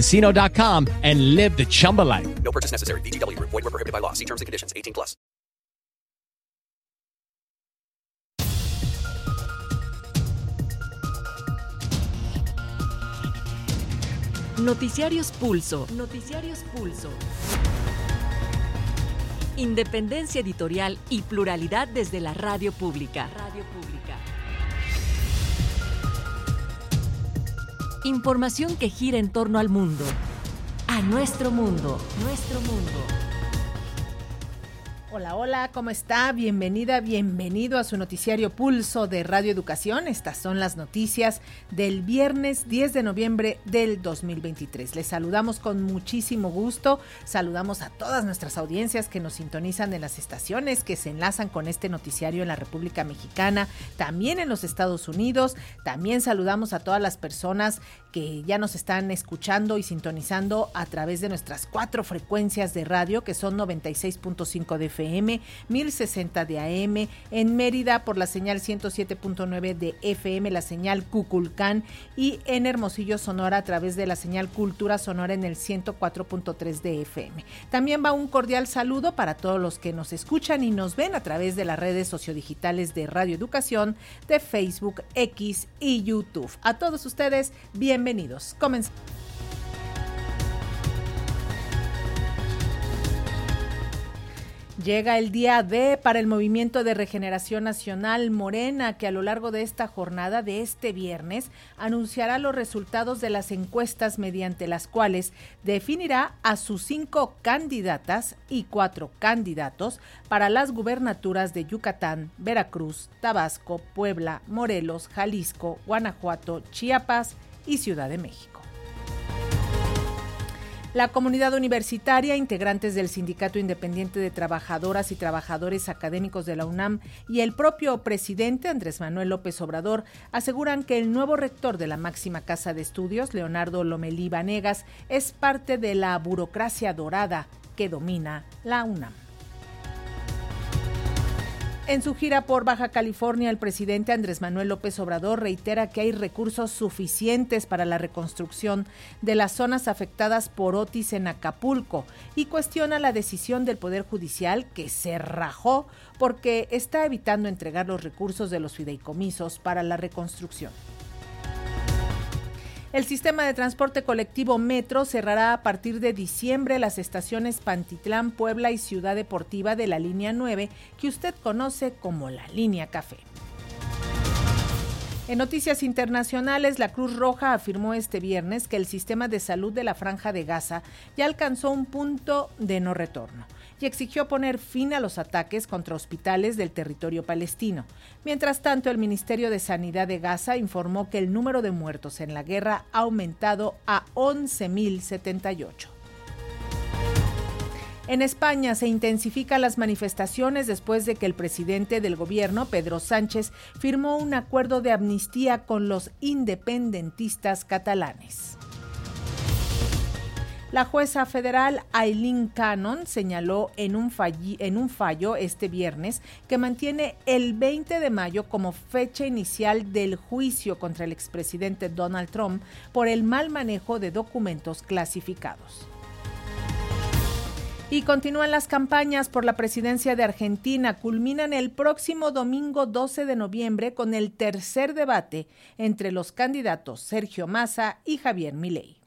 ChumbaCasino.com and live the Chumba life. No purchase necessary. VGW. Void were prohibited by law. See terms and conditions. 18 plus. Noticiarios Pulso. Noticiarios Pulso. Independencia editorial y pluralidad desde la radio pública. Radio pública. Información que gira en torno al mundo. A nuestro mundo. Nuestro mundo. Hola, hola, ¿cómo está? Bienvenida, bienvenido a su noticiario Pulso de Radio Educación. Estas son las noticias del viernes 10 de noviembre del 2023. Les saludamos con muchísimo gusto. Saludamos a todas nuestras audiencias que nos sintonizan en las estaciones, que se enlazan con este noticiario en la República Mexicana, también en los Estados Unidos. También saludamos a todas las personas que ya nos están escuchando y sintonizando a través de nuestras cuatro frecuencias de radio, que son 96.5 de 1060 de AM, en Mérida por la señal 107.9 de FM, la señal Cuculcán, y en Hermosillo, Sonora, a través de la señal Cultura Sonora en el 104.3 de FM. También va un cordial saludo para todos los que nos escuchan y nos ven a través de las redes sociodigitales de Radio Educación, de Facebook, X y YouTube. A todos ustedes, bienvenidos. Comenzamos. Llega el día D para el Movimiento de Regeneración Nacional Morena, que a lo largo de esta jornada de este viernes anunciará los resultados de las encuestas mediante las cuales definirá a sus cinco candidatas y cuatro candidatos para las gubernaturas de Yucatán, Veracruz, Tabasco, Puebla, Morelos, Jalisco, Guanajuato, Chiapas y Ciudad de México. La comunidad universitaria, integrantes del Sindicato Independiente de Trabajadoras y Trabajadores Académicos de la UNAM y el propio presidente Andrés Manuel López Obrador aseguran que el nuevo rector de la máxima casa de estudios, Leonardo Lomelí Vanegas, es parte de la burocracia dorada que domina la UNAM. En su gira por Baja California, el presidente Andrés Manuel López Obrador reitera que hay recursos suficientes para la reconstrucción de las zonas afectadas por Otis en Acapulco y cuestiona la decisión del Poder Judicial que se rajó porque está evitando entregar los recursos de los fideicomisos para la reconstrucción. El sistema de transporte colectivo Metro cerrará a partir de diciembre las estaciones Pantitlán, Puebla y Ciudad Deportiva de la línea 9, que usted conoce como la línea Café. En noticias internacionales, la Cruz Roja afirmó este viernes que el sistema de salud de la Franja de Gaza ya alcanzó un punto de no retorno y exigió poner fin a los ataques contra hospitales del territorio palestino. Mientras tanto, el Ministerio de Sanidad de Gaza informó que el número de muertos en la guerra ha aumentado a 11.078. En España se intensifican las manifestaciones después de que el presidente del gobierno, Pedro Sánchez, firmó un acuerdo de amnistía con los independentistas catalanes. La jueza federal Aileen Cannon señaló en un, fallo este viernes que mantiene el 20 de mayo como fecha inicial del juicio contra el expresidente Donald Trump por el mal manejo de documentos clasificados. Y continúan las campañas por la presidencia de Argentina. Culminan el próximo domingo 12 de noviembre con el tercer debate entre los candidatos Sergio Massa y Javier Milei.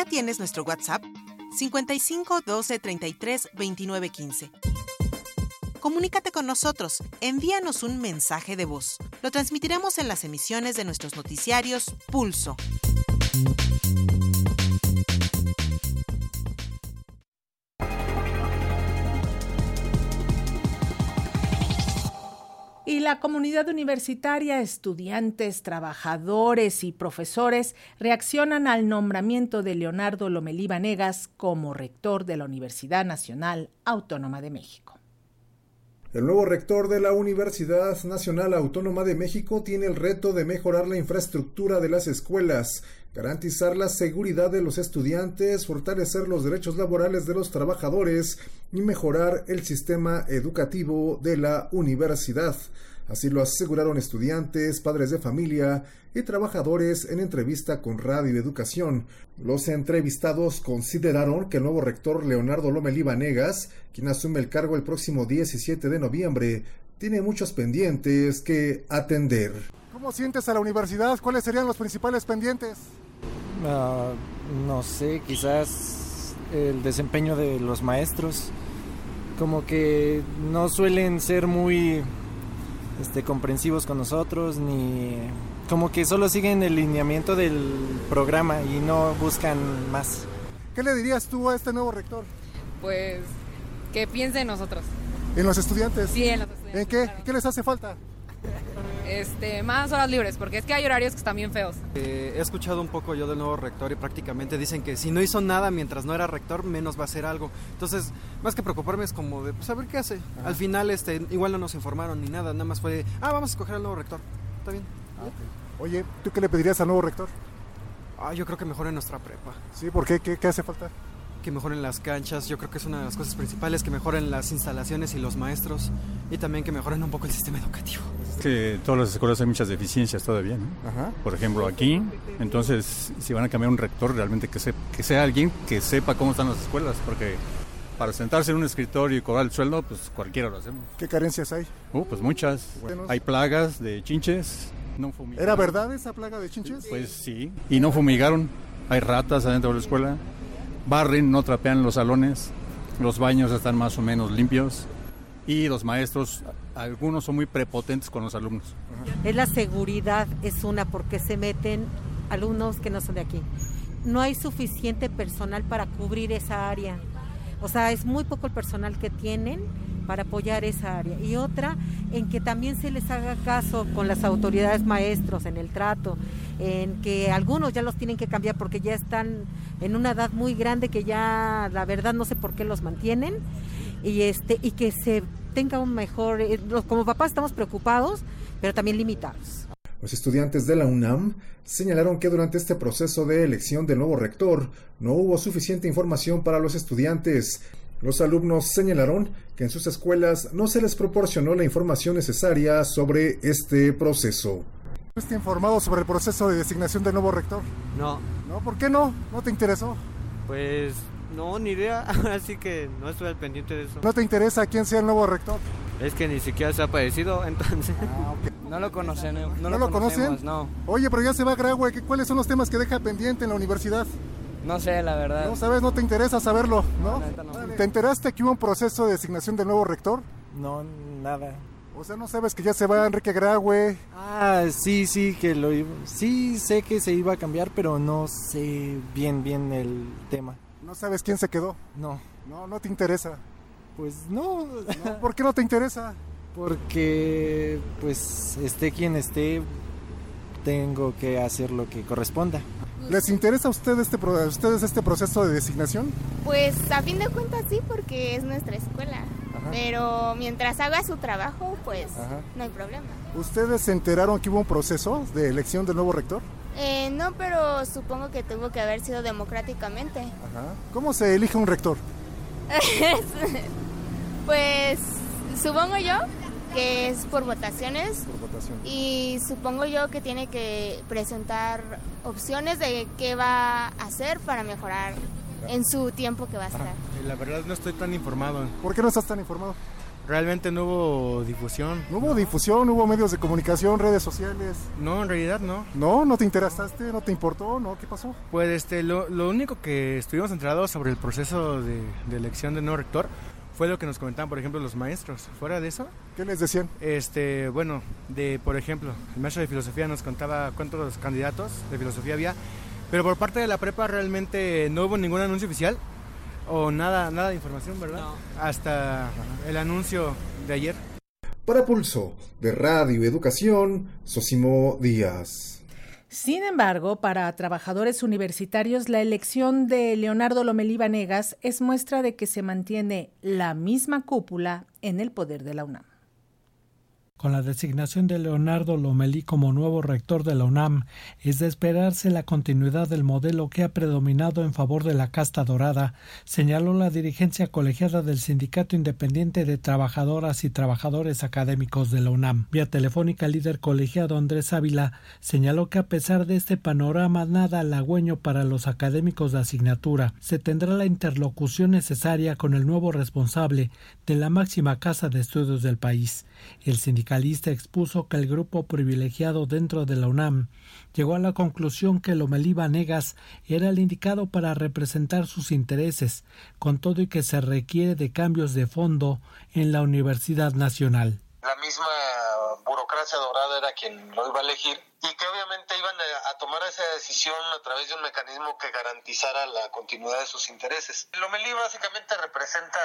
¿Ya tienes nuestro WhatsApp? 55 12 33 29 15. Comunícate con nosotros, envíanos un mensaje de voz. Lo transmitiremos en las emisiones de nuestros noticiarios Pulso. Y la comunidad universitaria, estudiantes, trabajadores y profesores reaccionan al nombramiento de Leonardo Lomelí Vanegas como rector de la Universidad Nacional Autónoma de México. El nuevo rector de la Universidad Nacional Autónoma de México tiene el reto de mejorar la infraestructura de las escuelas, garantizar la seguridad de los estudiantes, fortalecer los derechos laborales de los trabajadores y mejorar el sistema educativo de la universidad. Así lo aseguraron estudiantes, padres de familia y trabajadores en entrevista con Radio Educación. Los entrevistados consideraron que el nuevo rector Leonardo Lomelí Vanegas, quien asume el cargo el próximo 17 de noviembre, tiene muchos pendientes que atender. ¿Cómo sientes a la universidad? ¿Cuáles serían los principales pendientes? Uh, no sé, quizás el desempeño de los maestros. Como que no suelen ser muy este, comprensivos con nosotros, ni como que solo siguen el lineamiento del programa y no buscan más. ¿Qué le dirías tú a este nuevo rector? Pues que piense en nosotros. ¿En los estudiantes? Sí, en los estudiantes. ¿En qué? ¿Qué les hace falta? Este, más horas libres, porque es que hay horarios que están bien feos. Eh, he escuchado un poco yo del nuevo rector y prácticamente dicen que si no hizo nada mientras no era rector, menos va a hacer algo. Entonces, más que preocuparme es como de, pues a ver qué hace. Al final, este, igual no nos informaron ni nada, nada más fue, ah, vamos a escoger al nuevo rector. Está bien. Ah, Oye, ¿tú qué le pedirías al nuevo rector? Ah, yo creo que mejore nuestra prepa. Sí, ¿por qué? ¿Qué, qué hace falta? Que mejoren las canchas, yo creo que es una de las cosas principales, que mejoren las instalaciones y los maestros y también que mejoren un poco el sistema educativo. Que todas las escuelas hay muchas deficiencias todavía, ¿no? Ajá. Por ejemplo, aquí, entonces, si van a cambiar un rector, realmente que, se, que sea alguien que sepa cómo están las escuelas, porque para sentarse en un escritorio y cobrar el sueldo, pues cualquiera lo hacemos. ¿Qué carencias hay? Uh, pues muchas. Buenos. Hay plagas de chinches, no fumigaron. ¿Era verdad esa plaga de chinches? Pues sí, y no fumigaron. Hay ratas adentro de la escuela barren, no trapean los salones, los baños están más o menos limpios y los maestros, algunos son muy prepotentes con los alumnos. Es la seguridad, es una, porque se meten alumnos que no son de aquí. No hay suficiente personal para cubrir esa área. O sea, es muy poco el personal que tienen para apoyar esa área. Y otra, en que también se les haga caso con las autoridades maestros en el trato, en que algunos ya los tienen que cambiar porque ya están en una edad muy grande que ya la verdad no sé por qué los mantienen y este y que se tenga un mejor eh, como papás estamos preocupados, pero también limitados. Los estudiantes de la UNAM señalaron que durante este proceso de elección del nuevo rector no hubo suficiente información para los estudiantes. Los alumnos señalaron que en sus escuelas no se les proporcionó la información necesaria sobre este proceso. ¿Estás informado sobre el proceso de designación del nuevo rector? No. ¿No? ¿Por qué no? ¿No te interesó? Pues no, ni idea. Ahora sí que no estoy al pendiente de eso. ¿No te interesa quién sea el nuevo rector? Es que ni siquiera se ha aparecido, entonces. Ah, okay. No lo conocen. No, ¿No lo, lo conocen? No. Oye, pero ya se va a Graue. ¿Cuáles son los temas que deja pendiente en la universidad? No sé, la verdad. No sabes, no te interesa saberlo, ¿no? no, no. ¿Te enteraste que hubo un proceso de designación del nuevo rector? No, nada. O sea, no sabes que ya se va Enrique Graue. Ah, sí, sí, que lo iba... Sí, sé que se iba a cambiar, pero no sé bien, bien el tema. ¿No sabes quién se quedó? No. No, no te interesa. Pues no. no ¿Por qué no te interesa? Porque, pues, esté quien esté, tengo que hacer lo que corresponda. ¿Les interesa a, usted este, a ustedes este proceso de designación? Pues a fin de cuentas sí, porque es nuestra escuela. Ajá. Pero mientras haga su trabajo, pues Ajá. no hay problema. ¿Ustedes se enteraron que hubo un proceso de elección del nuevo rector? Eh, no, pero supongo que tuvo que haber sido democráticamente. Ajá. ¿Cómo se elige un rector? pues supongo yo que es por votaciones. Por votación. Y supongo yo que tiene que presentar opciones de qué va a hacer para mejorar en su tiempo que va a estar. La verdad no estoy tan informado. ¿Por qué no estás tan informado? realmente no hubo difusión. ¿No hubo difusión? ¿Hubo medios de comunicación, redes sociales? No, en realidad no. ¿No? ¿No te interesaste? ¿No te importó? ¿No? ¿Qué pasó? Pues este, lo, lo único que estuvimos enterados sobre el proceso de, de elección de nuevo rector fue lo que nos comentaban, por ejemplo, los maestros. Fuera de eso, ¿qué les decían? Este, bueno, de por ejemplo, el maestro de filosofía nos contaba cuántos candidatos de filosofía había, pero por parte de la prepa realmente no hubo ningún anuncio oficial o nada, nada de información, ¿verdad? Hasta el anuncio de ayer. Para Pulso de Radio Educación, Sosimo Díaz. Sin embargo, para trabajadores universitarios, la elección de Leonardo Lomelí Vanegas es muestra de que se mantiene la misma cúpula en el poder de la UNAM. Con la designación de Leonardo Lomelí como nuevo rector de la UNAM, es de esperarse la continuidad del modelo que ha predominado en favor de la casta dorada, señaló la dirigencia colegiada del Sindicato Independiente de Trabajadoras y Trabajadores Académicos de la UNAM. Vía telefónica, el líder colegiado Andrés Ávila señaló que a pesar de este panorama nada halagüeño para los académicos de asignatura, se tendrá la interlocución necesaria con el nuevo responsable de la máxima casa de estudios del país. El sindicalista expuso que el grupo privilegiado dentro de la UNAM llegó a la conclusión que Lomelí Vanegas era el indicado para representar sus intereses, con todo y que se requiere de cambios de fondo en la Universidad Nacional. La misma burocracia dorada era quien lo iba a elegir y que obviamente iban a, tomar esa decisión a través de un mecanismo que garantizara la continuidad de sus intereses. Lomelí básicamente representa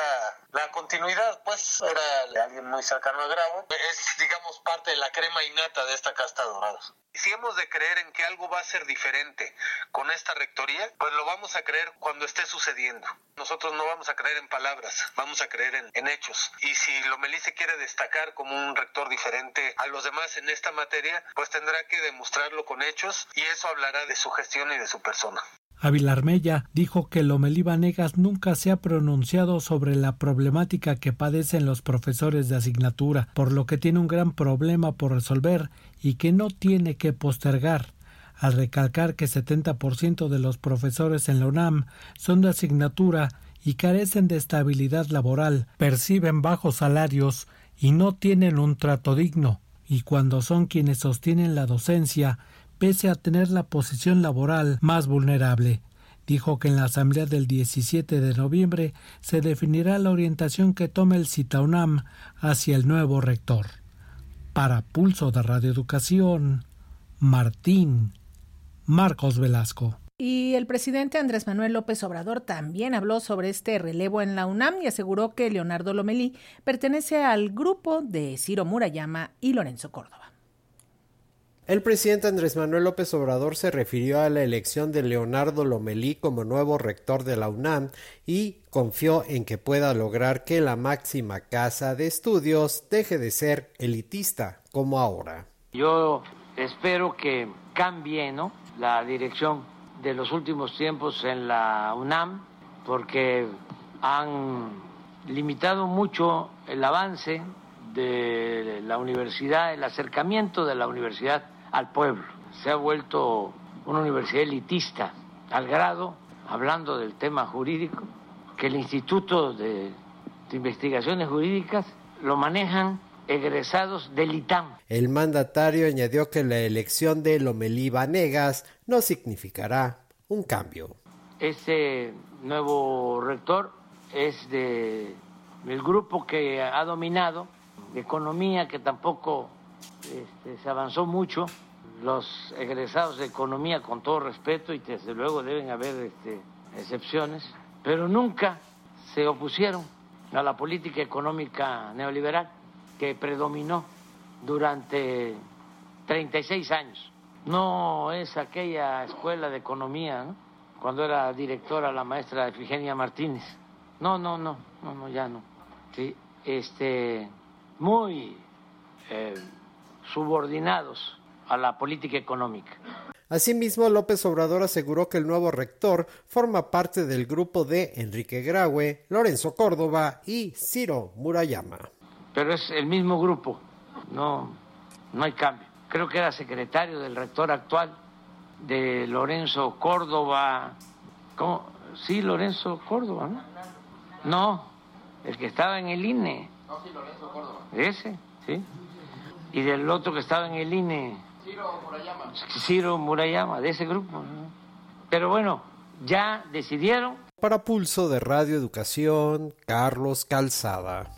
la continuidad, pues era alguien muy cercano a Grau, es digamos parte de la crema innata de esta casta dorada. Si hemos de creer en que algo va a ser diferente con esta rectoría, pues lo vamos a creer cuando esté sucediendo. Nosotros no vamos a creer en palabras, vamos a creer en, en hechos. Y si Lomelí se quiere destacar como un rector diferente a los demás en esta materia, pues tendrá que demostrarlo con hechos y eso hablará de su gestión y de su persona. Ávila Armella dijo que Lomelí Vanegas nunca se ha pronunciado sobre la problemática que padecen los profesores de asignatura, por lo que tiene un gran problema por resolver y que no tiene que postergar al recalcar que 70% de los profesores en la UNAM son de asignatura y carecen de estabilidad laboral, perciben bajos salarios y no tienen un trato digno, y cuando son quienes sostienen la docencia, pese a tener la posición laboral más vulnerable. Dijo que en la asamblea del 17 de noviembre se definirá la orientación que tome el CITAUNAM hacia el nuevo rector. Para Pulso de Radio Educación, Martín Marcos Velasco. Y el presidente Andrés Manuel López Obrador también habló sobre este relevo en la UNAM y aseguró que Leonardo Lomelí pertenece al grupo de Ciro Murayama y Lorenzo Córdoba. El presidente Andrés Manuel López Obrador se refirió a la elección de Leonardo Lomelí como nuevo rector de la UNAM y confió en que pueda lograr que la máxima casa de estudios deje de ser elitista como ahora. Yo espero que cambie ¿no? la dirección de los últimos tiempos en la UNAM porque han limitado mucho el avance de la universidad, el acercamiento de la universidad al pueblo. Se ha vuelto una universidad elitista, al grado, hablando del tema jurídico, que el Instituto de, de Investigaciones Jurídicas lo manejan egresados del ITAM. El mandatario añadió que la elección de Lomelí Vanegas no significará un cambio. Este nuevo rector es de el grupo que ha dominado economía que tampoco este, se avanzó mucho los egresados de economía con todo respeto y desde luego deben haber este, excepciones pero nunca se opusieron a la política económica neoliberal que predominó durante 36 años. No es aquella escuela de economía, ¿no? cuando era directora la maestra Efigenia Martínez. No, no, no, no, no ya no. Sí, este, muy eh, subordinados a la política económica. Asimismo, López Obrador aseguró que el nuevo rector forma parte del grupo de Enrique Graue, Lorenzo Córdoba y Ciro Murayama. Pero es el mismo grupo, no, no hay cambio. Creo que era secretario del rector actual, de Lorenzo Córdoba. ¿Cómo? Sí, Lorenzo Córdoba, ¿no? No, el que estaba en el INE. Ese, sí. Y del otro que estaba en el INE. Ciro Murayama. Ciro Murayama, de ese grupo. Pero bueno, ya decidieron. Para Pulso de Radio Educación, Carlos Calzada.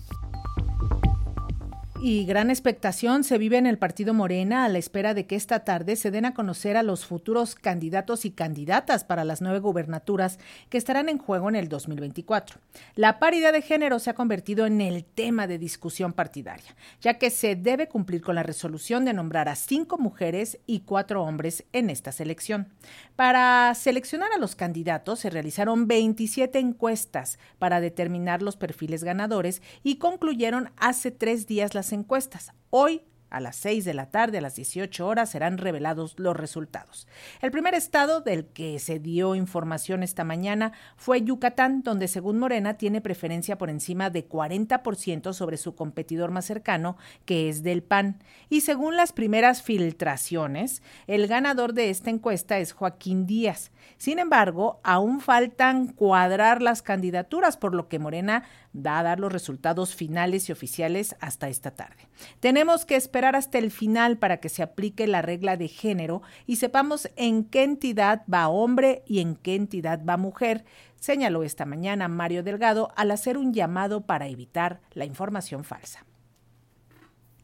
Y gran expectación se vive en el partido Morena a la espera de que esta tarde se den a conocer a los futuros candidatos y candidatas para las nueve gubernaturas que estarán en juego en el 2024. La paridad de género se ha convertido en el tema de discusión partidaria, ya que se debe cumplir con la resolución de nombrar a cinco mujeres y cuatro hombres en esta selección. Para seleccionar a los candidatos se realizaron 27 encuestas para determinar los perfiles ganadores y concluyeron hace tres días las encuestas. Hoy a las 6 de la tarde, a las 18 horas, serán revelados los resultados. El primer estado del que se dio información esta mañana fue Yucatán, donde según Morena tiene preferencia por encima de 40% sobre su competidor más cercano, que es del PAN. Y según las primeras filtraciones, el ganador de esta encuesta es Joaquín Díaz. Sin embargo, aún faltan cuadrar las candidaturas, por lo que Morena va a dar los resultados finales y oficiales hasta esta tarde. Tenemos que esperar hasta el final para que se aplique la regla de género y sepamos en qué entidad va hombre y en qué entidad va mujer, señaló esta mañana Mario Delgado al hacer un llamado para evitar la información falsa.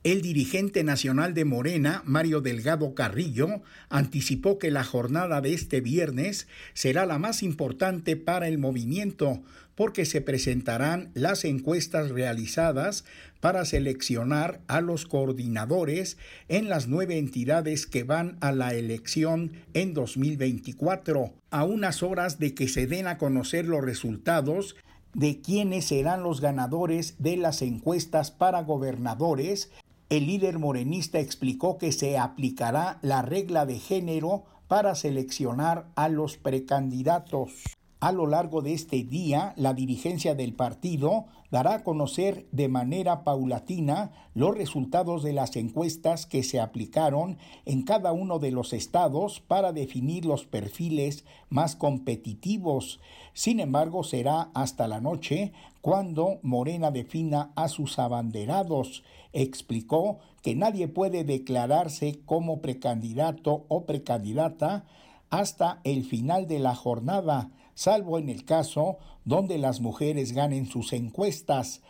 El dirigente nacional de Morena, Mario Delgado Carrillo, anticipó que la jornada de este viernes será la más importante para el movimiento, porque se presentarán las encuestas realizadas para seleccionar a los coordinadores en las nueve entidades que van a la elección en 2024, a unas horas de que se den a conocer los resultados de quiénes serán los ganadores de las encuestas para gobernadores el líder morenista explicó que se aplicará la regla de género para seleccionar a los precandidatos. A lo largo de este día, la dirigencia del partido dará a conocer de manera paulatina los resultados de las encuestas que se aplicaron en cada uno de los estados para definir los perfiles más competitivos. Sin embargo, será hasta la noche cuando Morena defina a sus abanderados explicó que nadie puede declararse como precandidato o precandidata hasta el final de la jornada, salvo en el caso donde las mujeres ganen sus encuestas.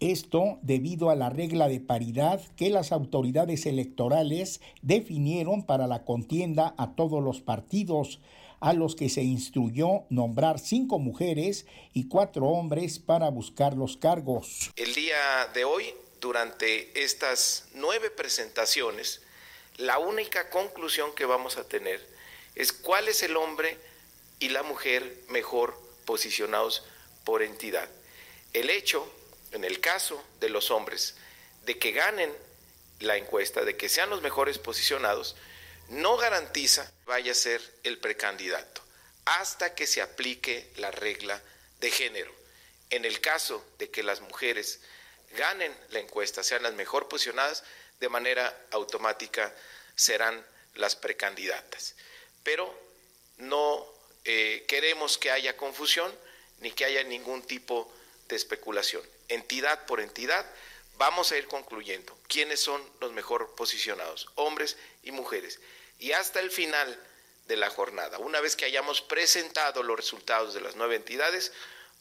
Esto debido a la regla de paridad que las autoridades electorales definieron para la contienda a todos los partidos, a los que se instruyó nombrar cinco mujeres y cuatro hombres para buscar los cargos. El día de hoy durante estas nueve presentaciones, la única conclusión que vamos a tener es cuál es el hombre y la mujer mejor posicionados por entidad. El hecho, en el caso de los hombres, de que ganen la encuesta, de que sean los mejores posicionados, no garantiza vaya a ser el precandidato hasta que se aplique la regla de género. En el caso de que las mujeres ganen la encuesta, sean las mejor posicionadas, de manera automática serán las precandidatas. Pero no eh, queremos que haya confusión ni que haya ningún tipo de especulación. Entidad por entidad, vamos a ir concluyendo quiénes son los mejor posicionados, hombres y mujeres. Y hasta el final de la jornada, una vez que hayamos presentado los resultados de las nueve entidades,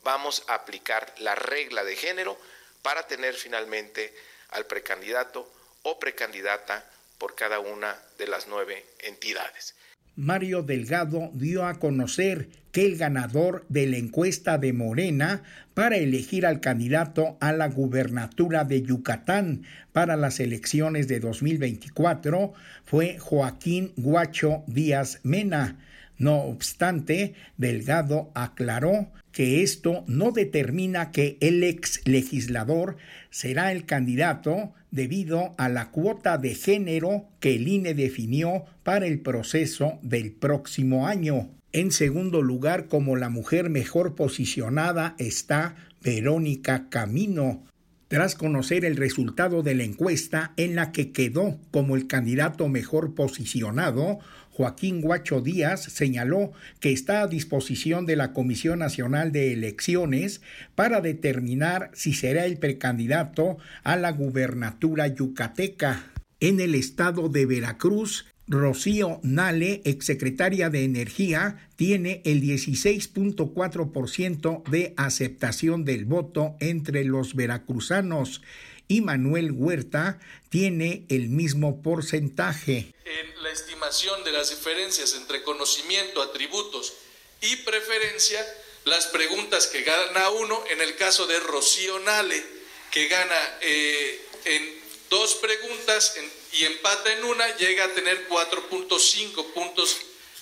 vamos a aplicar la regla de género para tener finalmente al precandidato o precandidata por cada una de las nueve entidades. Mario Delgado dio a conocer que el ganador de la encuesta de Morena para elegir al candidato a la gubernatura de Yucatán para las elecciones de 2024 fue Joaquín Guacho Díaz Mena. No obstante, Delgado aclaró que esto no determina que el ex legislador será el candidato debido a la cuota de género que el INE definió para el proceso del próximo año. En segundo lugar, como la mujer mejor posicionada está Verónica Camino, tras conocer el resultado de la encuesta en la que quedó como el candidato mejor posicionado Joaquín Guacho Díaz, señaló que está a disposición de la Comisión Nacional de Elecciones para determinar si será el precandidato a la gubernatura yucateca. En el estado de Veracruz, Rocío Nale, exsecretaria de Energía, tiene el 16.4% de aceptación del voto entre los veracruzanos y Manuel Huerta tiene el mismo porcentaje. En la estimación de las diferencias entre conocimiento, atributos y preferencia, las preguntas que gana uno, en el caso de Rocío Nale, que gana eh, en dos preguntas y empata en una, llega a tener 4.5 puntos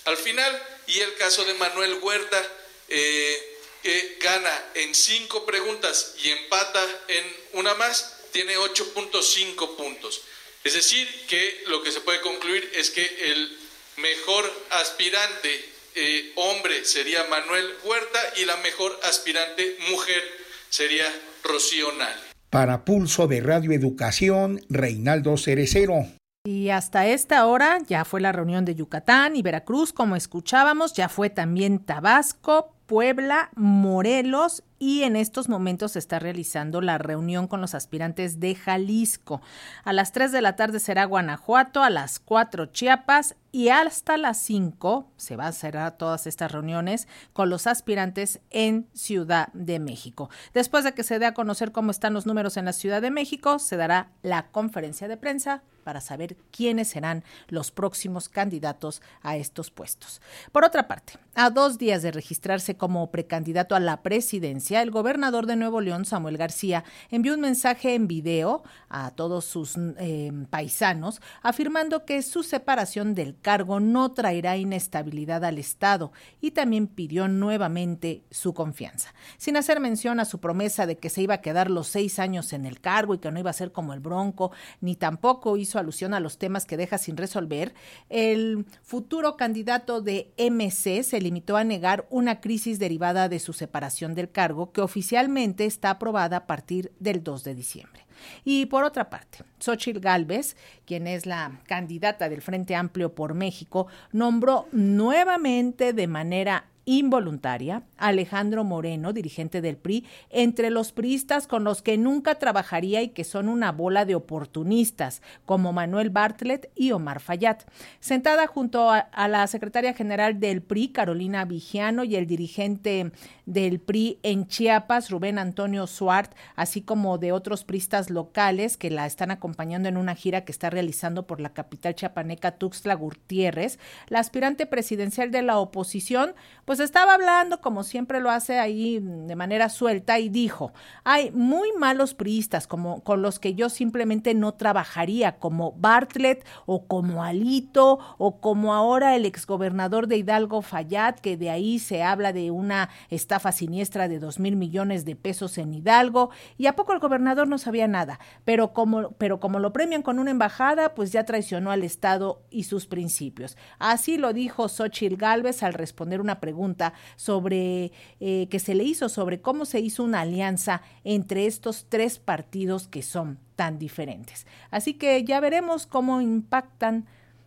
al final, y el caso de Manuel Huerta, eh, que gana en cinco preguntas y empata en una más, tiene 8.5 puntos. Es decir, que lo que se puede concluir es que el mejor aspirante eh, hombre sería Manuel Huerta y la mejor aspirante mujer sería Rocío Nal. Para Pulso de Radio Educación, Reinaldo Cerecero. Y hasta esta hora ya fue la reunión de Yucatán y Veracruz, como escuchábamos, ya fue también Tabasco, Puebla, Morelos y en estos momentos se está realizando la reunión con los aspirantes de Jalisco. A las 3 de la tarde será Guanajuato, a las 4 Chiapas y hasta las 5 se va a cerrar todas estas reuniones con los aspirantes en Ciudad de México. Después de que se dé a conocer cómo están los números en la Ciudad de México, se dará la conferencia de prensa para saber quiénes serán los próximos candidatos a estos puestos. Por otra parte, a dos días de registrarse como precandidato a la presidencia, el gobernador de Nuevo León, Samuel García, envió un mensaje en video a todos sus eh, paisanos afirmando que su separación del cargo no traerá inestabilidad al Estado y también pidió nuevamente su confianza. Sin hacer mención a su promesa de que se iba a quedar los seis años en el cargo y que no iba a ser como el Bronco, ni tampoco hizo alusión a los temas que deja sin resolver, el futuro candidato de MC se limitó a negar una crisis derivada de su separación del cargo que oficialmente está aprobada a partir del 2 de diciembre. Y por otra parte, Xochitl Gálvez, quien es la candidata del Frente Amplio por México, nombró nuevamente de manera involuntaria, Alejandro Moreno, dirigente del PRI, entre los priistas con los que nunca trabajaría y que son una bola de oportunistas, como Manuel Bartlett y Omar Fayad. Sentada junto a, la secretaria general del PRI, Carolina Vigiano, y el dirigente del PRI en Chiapas, Rubén Antonio Suart, así como de otros priistas locales que la están acompañando en una gira que está realizando por la capital chiapaneca Tuxtla Gutiérrez, la aspirante presidencial de la oposición, pues pues estaba hablando, como siempre lo hace ahí de manera suelta, y dijo, hay muy malos priistas como, con los que yo simplemente no trabajaría, como Bartlett o como Alito o como ahora el exgobernador de Hidalgo Fayad, que de ahí se habla de una estafa siniestra de dos mil millones de pesos en Hidalgo, y a poco el gobernador no sabía nada, pero como, pero como lo premian con una embajada, pues ya traicionó al Estado y sus principios. Así lo dijo Xochitl Gálvez al responder una pregunta sobre eh, que se le hizo sobre cómo se hizo una alianza entre estos tres partidos que son tan diferentes. Así que ya veremos cómo impactan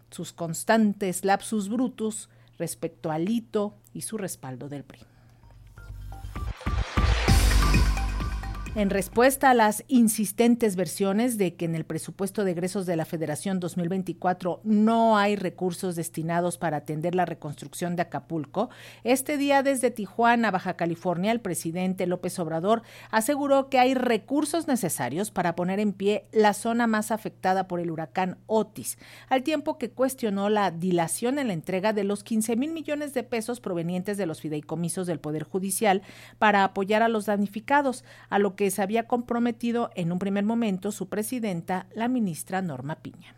sus constantes lapsus brutus respecto al hito y su respaldo del PRI. En respuesta a las insistentes versiones de que en el presupuesto de egresos de la Federación 2024 no hay recursos destinados para atender la reconstrucción de Acapulco, este día desde Tijuana, Baja California, el presidente López Obrador aseguró que hay recursos necesarios para poner en pie la zona más afectada por el huracán Otis, al tiempo que cuestionó la dilación en la entrega de los 15 mil millones de pesos provenientes de los fideicomisos del Poder Judicial para apoyar a los damnificados, a lo que que se había comprometido en un primer momento su presidenta, la ministra Norma Piña.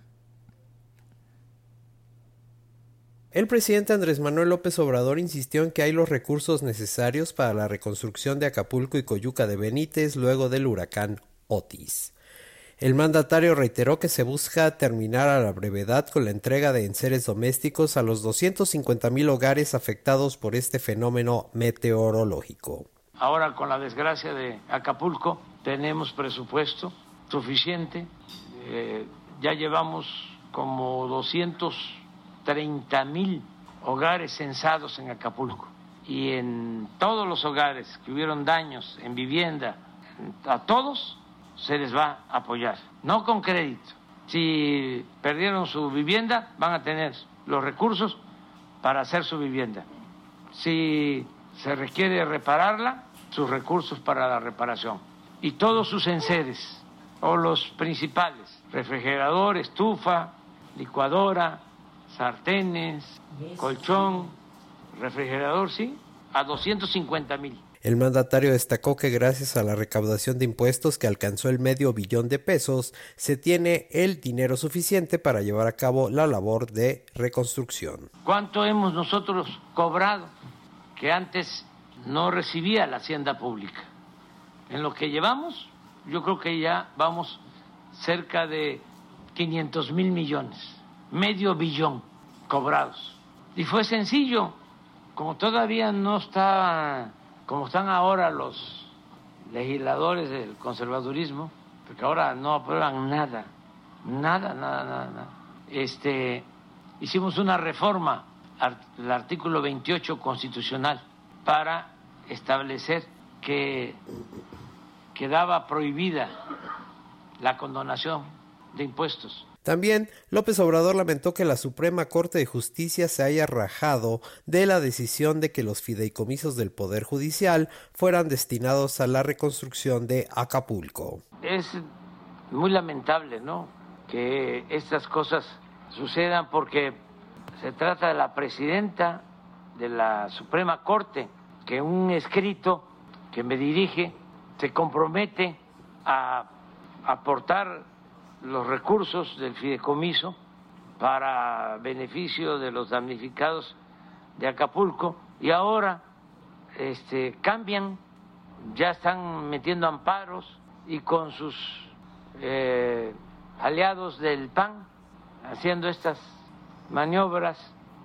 El presidente Andrés Manuel López Obrador insistió en que hay los recursos necesarios para la reconstrucción de Acapulco y Coyuca de Benítez luego del huracán Otis. El mandatario reiteró que se busca terminar a la brevedad con la entrega de enseres domésticos a los 250 mil hogares afectados por este fenómeno meteorológico. Ahora con la desgracia de Acapulco tenemos presupuesto suficiente. Eh, ya llevamos como 200 30 mil hogares censados en Acapulco y en todos los hogares que hubieron daños en vivienda, a todos se les va a apoyar, no con crédito. Si perdieron su vivienda, van a tener los recursos para hacer su vivienda. Si se requiere repararla, sus recursos para la reparación. Y todos sus enseres, o los principales, refrigerador, estufa, licuadora, sartenes, colchón, refrigerador, sí, a 250 mil. El mandatario destacó que gracias a la recaudación de impuestos que alcanzó el medio billón de pesos, se tiene el dinero suficiente para llevar a cabo la labor de reconstrucción. ¿Cuánto hemos nosotros cobrado que antes no recibía la hacienda pública? En lo que llevamos, yo creo que ya vamos cerca de 500 mil millones, medio billón cobrados. Y fue sencillo, como todavía no está como están ahora los legisladores del conservadurismo, porque ahora no aprueban nada, nada, nada, nada, nada. Este, hicimos una reforma al artículo 28 constitucional para establecer que quedaba prohibida la condonación de impuestos también López Obrador lamentó que la Suprema Corte de Justicia se haya rajado de la decisión de que los fideicomisos del Poder Judicial fueran destinados a la reconstrucción de Acapulco. Es muy lamentable, ¿no? Que estas cosas sucedan porque se trata de la presidenta de la Suprema Corte, que un escrito que me dirige se compromete a aportar los recursos del fideicomiso para beneficio de los damnificados de Acapulco y ahora este, cambian, ya están metiendo amparos y con sus eh, aliados del PAN haciendo estas maniobras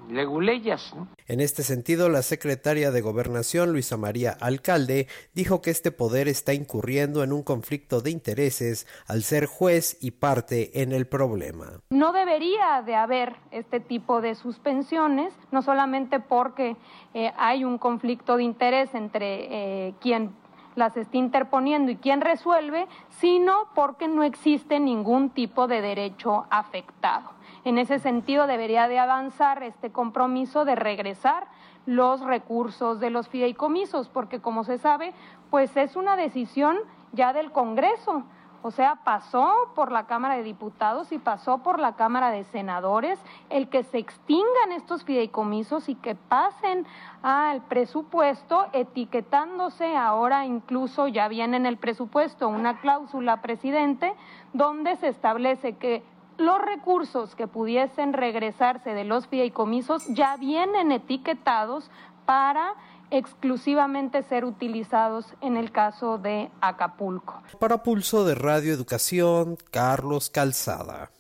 leguleyas. En este sentido, la secretaria de Gobernación, Luisa María Alcalde, dijo que este poder está incurriendo en un conflicto de intereses al ser juez y parte en el problema. No debería de haber este tipo de suspensiones, no solamente porque eh, hay un conflicto de interés entre eh, quien las está interponiendo y quien resuelve, sino porque no existe ningún tipo de derecho afectado. En ese sentido, debería de avanzar este compromiso de regresar los recursos de los fideicomisos, porque como se sabe, pues es una decisión ya del Congreso. O sea, pasó por la Cámara de Diputados y pasó por la Cámara de Senadores el que se extingan estos fideicomisos y que pasen al presupuesto, etiquetándose ahora incluso ya viene en el presupuesto una cláusula, presidente, donde se establece que los recursos que pudiesen regresarse de los fideicomisos ya vienen etiquetados para exclusivamente ser utilizados en el caso de Acapulco. Para Pulso de Radio Educación, Carlos Calzada.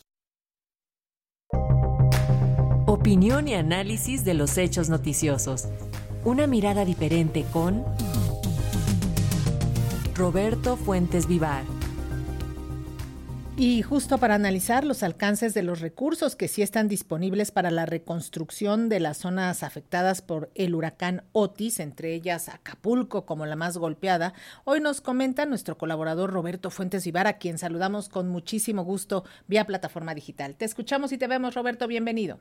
Opinión y análisis de los hechos noticiosos. Una mirada diferente con Roberto Fuentes Vivar. Y justo para analizar los alcances de los recursos que sí están disponibles para la reconstrucción de las zonas afectadas por el huracán Otis, entre ellas Acapulco como la más golpeada, hoy nos comenta nuestro colaborador Roberto Fuentes Ibarra, a quien saludamos con muchísimo gusto vía plataforma digital. Te escuchamos y te vemos, Roberto, bienvenido.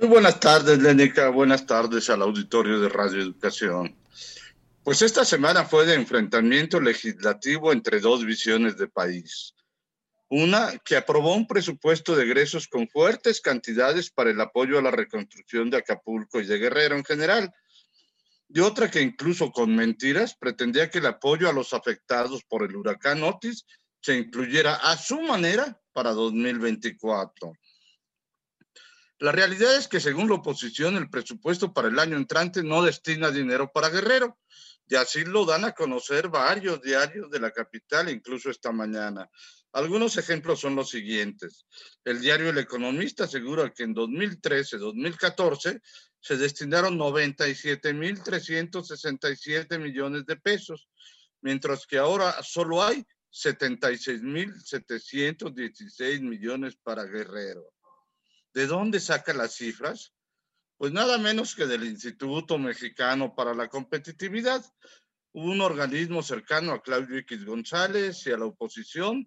Muy buenas tardes, Lenica, buenas tardes al auditorio de Radio Educación. Pues esta semana fue de enfrentamiento legislativo entre dos visiones de país una que aprobó un presupuesto de egresos con fuertes cantidades para el apoyo a la reconstrucción de Acapulco y de Guerrero en general. Y otra que incluso con mentiras pretendía que el apoyo a los afectados por el huracán Otis se incluyera a su manera para 2024. La realidad es que según la oposición, el presupuesto para el año entrante no destina dinero para Guerrero, y así lo dan a conocer varios diarios de la capital, incluso esta mañana. Algunos ejemplos son los siguientes. El diario El Economista asegura que en 2013-2014 se destinaron 97.367 millones de pesos, mientras que ahora solo hay 76.716 millones para Guerrero. ¿De dónde saca las cifras? Pues nada menos que del Instituto Mexicano para la Competitividad, un organismo cercano a Claudio X González y a la oposición.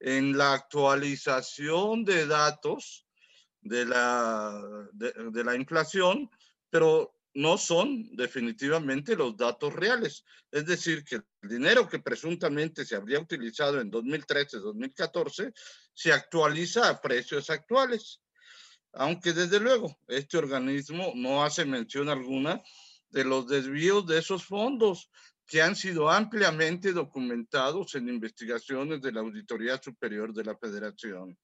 en la actualización de datos de la, de, la inflación, pero no son definitivamente los datos reales. Es decir, que el dinero que presuntamente se habría utilizado en 2013-2014 se actualiza a precios actuales. Aunque desde luego este organismo no hace mención alguna de los desvíos de esos fondos, que han sido ampliamente documentados en investigaciones de la Auditoría Superior de la Federación.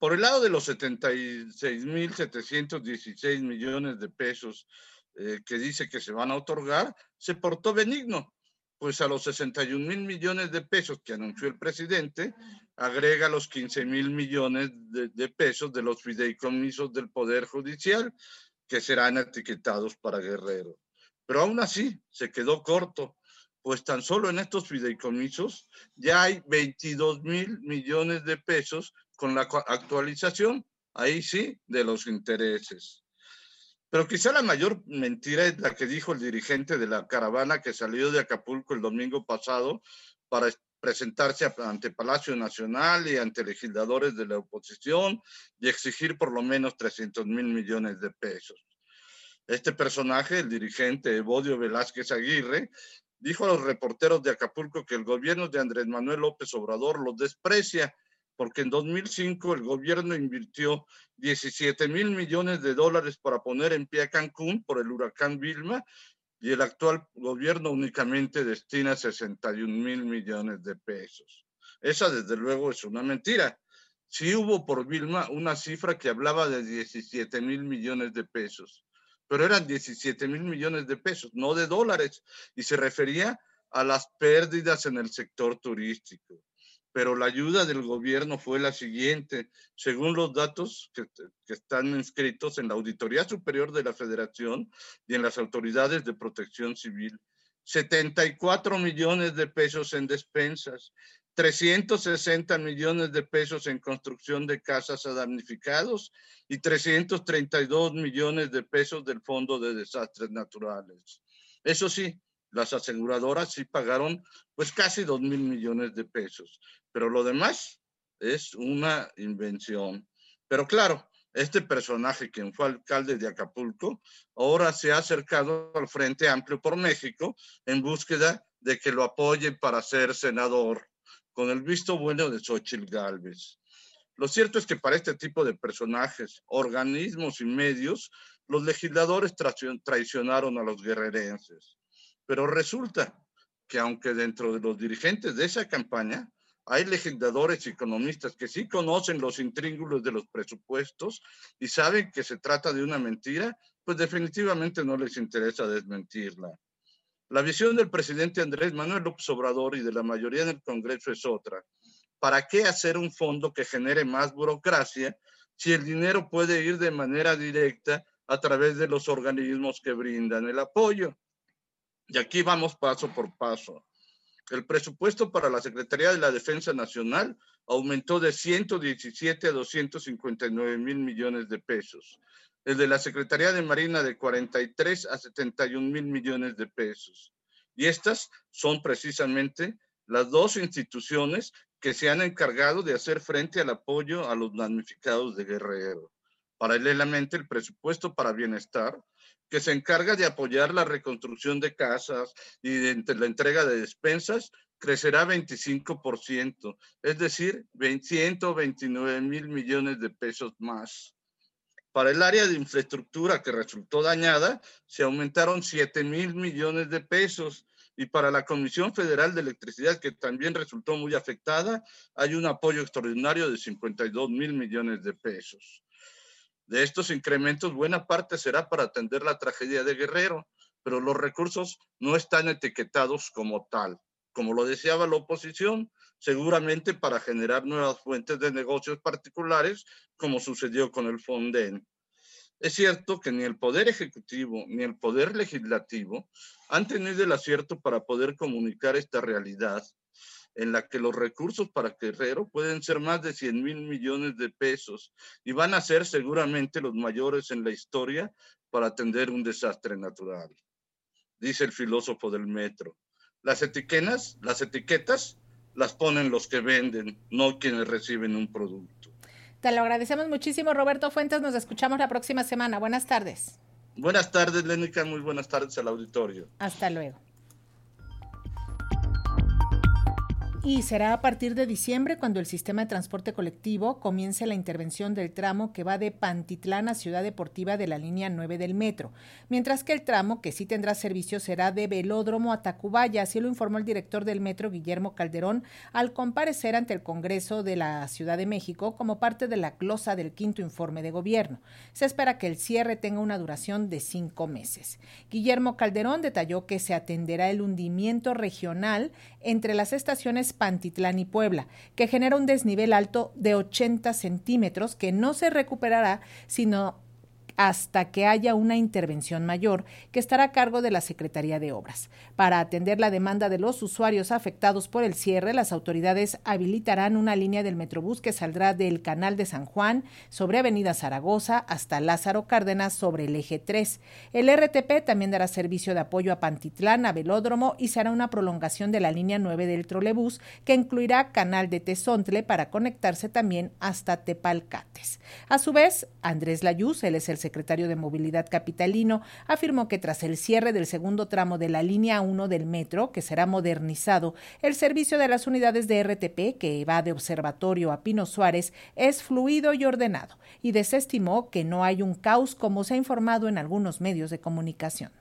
Por el lado de los 76.716 millones de pesos eh, que dice que se van a otorgar, se portó benigno, pues a los 61 mil millones de pesos que anunció el presidente, agrega los 15 mil millones de, de pesos de los fideicomisos del Poder Judicial, que serán etiquetados para Guerrero. Pero aún así se quedó corto, pues tan solo en estos fideicomisos ya hay 22 mil millones de pesos con la actualización, ahí sí, de los intereses. Pero quizá la mayor mentira es la que dijo el dirigente de la caravana que salió de Acapulco el domingo pasado para presentarse ante Palacio Nacional y ante legisladores de la oposición y exigir por lo menos 300 mil millones de pesos. Este personaje, el dirigente Evodio Velázquez Aguirre, dijo a los reporteros de Acapulco que el gobierno de Andrés Manuel López Obrador los desprecia porque en 2005 el gobierno invirtió 17 mil millones de dólares para poner en pie a Cancún por el huracán Vilma y el actual gobierno únicamente destina 61 mil millones de pesos. Esa desde luego es una mentira. Sí hubo por Vilma una cifra que hablaba de 17 mil millones de pesos pero eran 17 mil millones de pesos, no de dólares, y se refería a las pérdidas en el sector turístico. Pero la ayuda del gobierno fue la siguiente, según los datos que, que están inscritos en la Auditoría Superior de la Federación y en las autoridades de protección civil. 74 millones de pesos en despensas, 360 millones de pesos en construcción de casas a damnificados y 332 millones de pesos del Fondo de Desastres Naturales. Eso sí, las aseguradoras sí pagaron pues casi 2 mil millones de pesos, pero lo demás es una invención. Pero claro, este personaje, quien fue alcalde de Acapulco, ahora se ha acercado al Frente Amplio por México en búsqueda de que lo apoyen para ser senador con el visto bueno de Xochitl Galvez. Lo cierto es que para este tipo de personajes, organismos y medios, los legisladores traicionaron a los guerrerenses. Pero resulta que aunque dentro de los dirigentes de esa campaña hay legisladores y economistas que sí conocen los intríngulos de los presupuestos y saben que se trata de una mentira, pues definitivamente no les interesa desmentirla. La visión del presidente Andrés Manuel López Obrador y de la mayoría del Congreso es otra. ¿Para qué hacer un fondo que genere más burocracia si el dinero puede ir de manera directa a través de los organismos que brindan el apoyo? Y aquí vamos paso por paso. El presupuesto para la Secretaría de la Defensa Nacional aumentó de 117 a 259 mil millones de pesos. El de la Secretaría de Marina de 43 a 71 mil millones de pesos. Y estas son precisamente las dos instituciones que se han encargado de hacer frente al apoyo a los damnificados de Guerrero. Paralelamente, el presupuesto para bienestar, que se encarga de apoyar la reconstrucción de casas y de la entrega de despensas, crecerá 25%, es decir, 129 mil millones de pesos más. Para el área de infraestructura que resultó dañada, se aumentaron 7 mil millones de pesos. Y para la Comisión Federal de Electricidad, que también resultó muy afectada, hay un apoyo extraordinario de 52 mil millones de pesos. De estos incrementos, buena parte será para atender la tragedia de Guerrero, pero los recursos no están etiquetados como tal. Como lo deseaba la oposición, seguramente para generar nuevas fuentes de negocios particulares, como sucedió con el Fonden. Es cierto que ni el Poder Ejecutivo ni el Poder Legislativo han tenido el acierto para poder comunicar esta realidad en la que los recursos para Guerrero pueden ser más de 100 mil millones de pesos y van a ser seguramente los mayores en la historia para atender un desastre natural. Dice el filósofo del metro. Las etiquetas, las etiquetas las ponen los que venden, no quienes reciben un producto. Te lo agradecemos muchísimo, Roberto Fuentes. Nos escuchamos la próxima semana. Buenas tardes. Buenas tardes, Lénica. Muy buenas tardes al auditorio. Hasta luego. Y será a partir de diciembre cuando el sistema de transporte colectivo comience la intervención del tramo que va de Pantitlán a Ciudad Deportiva de la línea 9 del metro, mientras que el tramo que sí tendrá servicio será de Velódromo a Tacubaya, así lo informó el director del metro Guillermo Calderón al comparecer ante el Congreso de la Ciudad de México como parte de la glosa del quinto informe de gobierno. Se espera que el cierre tenga una duración de cinco meses. Guillermo Calderón detalló que se atenderá el hundimiento regional entre las estaciones Pantitlán y Puebla, que genera un desnivel alto de 80 centímetros que no se recuperará sino hasta que haya una intervención mayor que estará a cargo de la Secretaría de Obras. Para atender la demanda de los usuarios afectados por el cierre, las autoridades habilitarán una línea del Metrobús que saldrá del Canal de San Juan sobre Avenida Zaragoza hasta Lázaro Cárdenas sobre el eje 3. El RTP también dará servicio de apoyo a Pantitlán, a Velódromo y será una prolongación de la línea 9 del trolebús que incluirá Canal de Tezontle para conectarse también hasta Tepalcates. A su vez, Andrés Layuz, él es el secretario de Movilidad Capitalino, afirmó que tras el cierre del segundo tramo de la línea 1 del metro, que será modernizado, el servicio de las unidades de RTP, que va de Observatorio a Pino Suárez, es fluido y ordenado, y desestimó que no hay un caos como se ha informado en algunos medios de comunicación.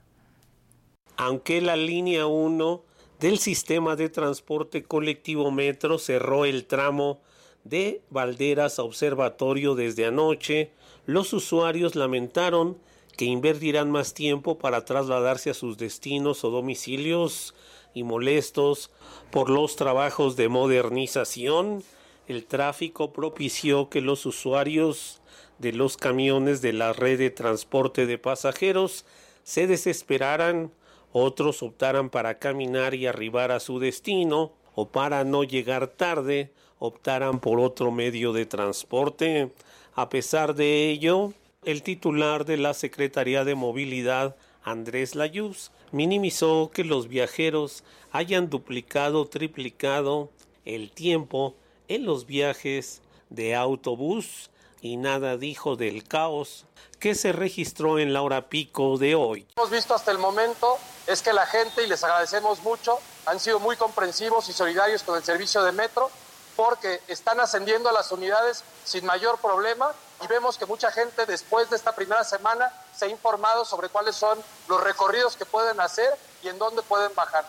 Aunque la línea 1 del sistema de transporte colectivo metro cerró el tramo de Valderas Observatorio desde anoche, los usuarios lamentaron que invertirán más tiempo para trasladarse a sus destinos o domicilios y molestos por los trabajos de modernización, el tráfico propició que los usuarios de los camiones de la red de transporte de pasajeros se desesperaran, otros optaran para caminar y arribar a su destino, o para no llegar tarde, optaran por otro medio de transporte. A pesar de ello, el titular de la Secretaría de Movilidad, Andrés Layuz, minimizó que los viajeros hayan duplicado triplicado el tiempo en los viajes de autobús y nada dijo del caos que se registró en la hora pico de hoy. Hemos visto hasta el momento es que la gente, y les agradecemos mucho, han sido muy comprensivos y solidarios con el servicio de metro porque están ascendiendo a las unidades sin mayor problema y vemos que mucha gente después de esta primera semana se ha informado sobre cuáles son los recorridos que pueden hacer y en dónde pueden bajar.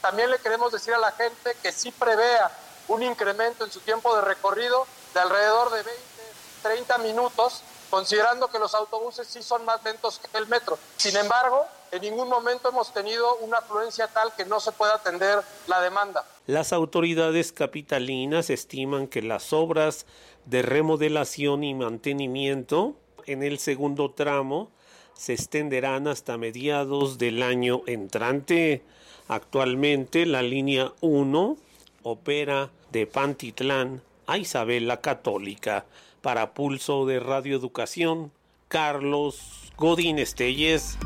También le queremos decir a la gente que sí prevea un incremento en su tiempo de recorrido de alrededor de 20, 30 minutos, considerando que los autobuses sí son más lentos que el metro. Sin embargo, en ningún momento hemos tenido una afluencia tal que no se pueda atender la demanda. Las autoridades capitalinas estiman que las obras de remodelación y mantenimiento en el segundo tramo se extenderán hasta mediados del año entrante. Actualmente la línea 1 opera de Pantitlán a Isabel la Católica. Para Pulso de Radioeducación, Carlos Godín Estelles.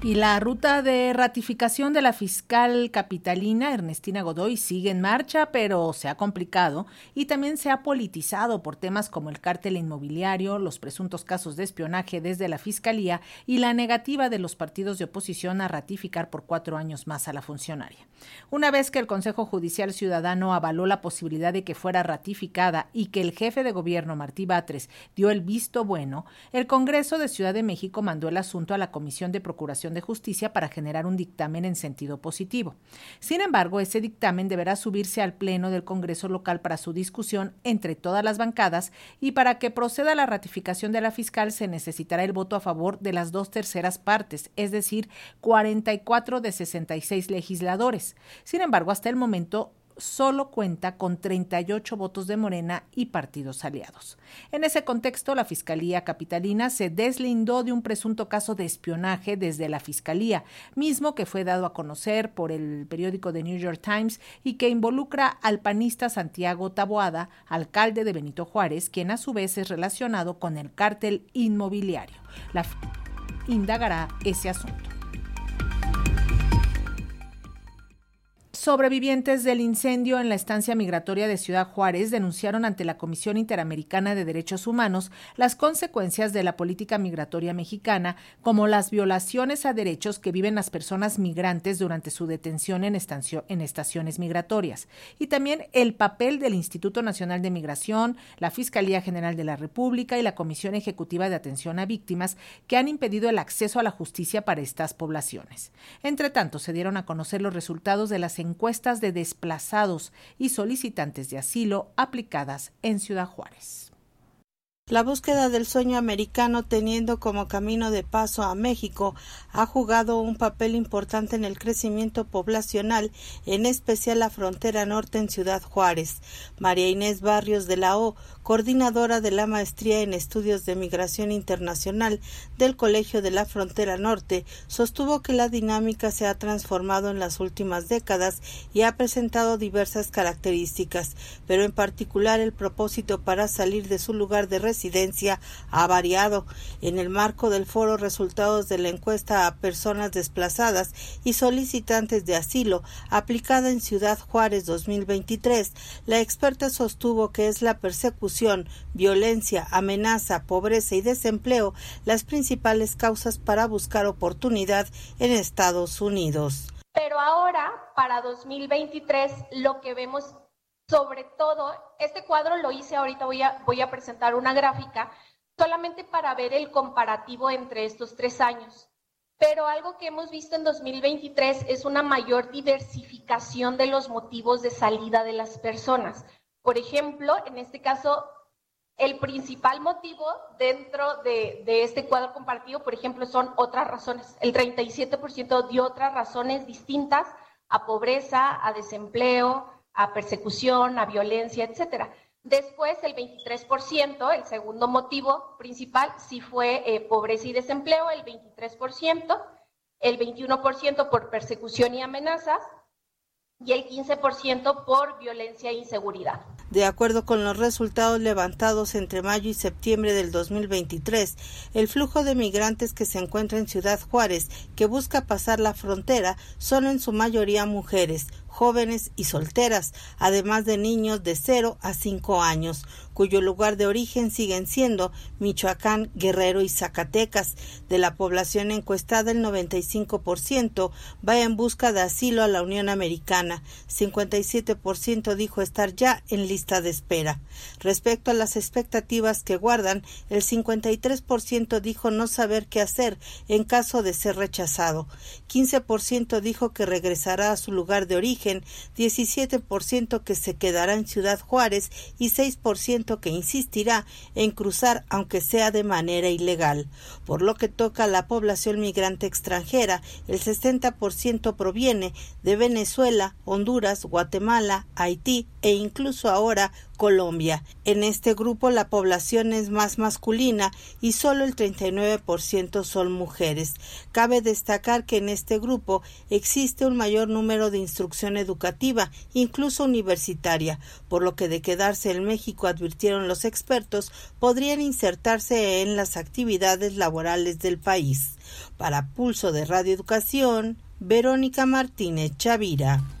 Y la ruta de ratificación de la fiscal capitalina Ernestina Godoy sigue en marcha, pero se ha complicado y también se ha politizado por temas como el cártel inmobiliario, los presuntos casos de espionaje desde la fiscalía y la negativa de los partidos de oposición a ratificar por cuatro años más a la funcionaria. Una vez que el Consejo Judicial Ciudadano avaló la posibilidad de que fuera ratificada y que el jefe de gobierno Martí Batres dio el visto bueno, el Congreso de Ciudad de México mandó el asunto a la Comisión de Procuración de Justicia para generar un dictamen en sentido positivo. Sin embargo, ese dictamen deberá subirse al Pleno del Congreso local para su discusión entre todas las bancadas y para que proceda la ratificación de la fiscal se necesitará el voto a favor de las dos terceras partes, es decir, 44 de 66 legisladores. Sin embargo, hasta el momento solo cuenta con 38 votos de Morena y partidos aliados. En ese contexto, la Fiscalía Capitalina se deslindó de un presunto caso de espionaje desde la Fiscalía, mismo que fue dado a conocer por el periódico The New York Times y que involucra al panista Santiago Taboada, alcalde de Benito Juárez, quien a su vez es relacionado con el cártel inmobiliario. La indagará ese asunto. Sobrevivientes del incendio en la estancia migratoria de Ciudad Juárez denunciaron ante la Comisión Interamericana de Derechos Humanos las consecuencias de la política migratoria mexicana, como las violaciones a derechos que viven las personas migrantes durante su detención en, estaciones migratorias, y también el papel del Instituto Nacional de Migración, la Fiscalía General de la República y la Comisión Ejecutiva de Atención a Víctimas, que han impedido el acceso a la justicia para estas poblaciones. Entre tanto, se dieron a conocer los resultados de las encuestas de desplazados y solicitantes de asilo aplicadas en Ciudad Juárez. La búsqueda del sueño americano teniendo como camino de paso a México ha jugado un papel importante en el crecimiento poblacional, en especial la frontera norte en Ciudad Juárez. María Inés Barrios de la O, coordinadora de la maestría en estudios de migración internacional del Colegio de la Frontera Norte, sostuvo que la dinámica se ha transformado en las últimas décadas y ha presentado diversas características, pero en particular el propósito para salir de su lugar de residencia ha variado. En el marco del foro resultados de la encuesta a personas desplazadas y solicitantes de asilo aplicada en Ciudad Juárez 2023, la experta sostuvo que es la persecución violencia, amenaza, pobreza y desempleo las principales causas para buscar oportunidad en Estados Unidos. Pero ahora, para 2023, lo que vemos sobre todo, este cuadro lo hice ahorita, voy a, voy a presentar una gráfica, solamente para ver el comparativo entre estos tres años. Pero algo que hemos visto en 2023 es una mayor diversificación de los motivos de salida de las personas. Por ejemplo, en este caso, el principal motivo dentro de, este cuadro compartido, por ejemplo, son otras razones. El 37% dio otras razones distintas a pobreza, a desempleo, a persecución, a violencia, etcétera. Después, el 23%, el segundo motivo principal, sí fue eh, pobreza y desempleo, el 23%, el 21% por persecución y amenazas, y el 15% por violencia e inseguridad. De acuerdo con los resultados levantados entre mayo y septiembre del 2023, el flujo de migrantes que se encuentra en Ciudad Juárez, que busca pasar la frontera, son en su mayoría mujeres, jóvenes y solteras, además de niños de 0 a 5 años, cuyo lugar de origen siguen siendo Michoacán, Guerrero y Zacatecas. De la población encuestada, el 95% va en busca de asilo a la Unión Americana. 57% dijo estar ya en lista de espera. Respecto a las expectativas que guardan, el 53% dijo no saber qué hacer en caso de ser rechazado. 15% dijo que regresará a su lugar de origen, 17% que se quedará en Ciudad Juárez y 6% que insistirá en cruzar aunque sea de manera ilegal. Por lo que toca a la población migrante extranjera, el 60% proviene de Venezuela, Honduras, Guatemala, Haití e incluso ahora Colombia. En este grupo la población es más masculina y solo el 39% son mujeres. Cabe destacar que en este grupo existe un mayor número de instrucción educativa, incluso universitaria, por lo que de quedarse en México, advirtieron los expertos, podrían insertarse en las actividades laborales del país. Para Pulso de Radio Educación, Verónica Martínez Chavira.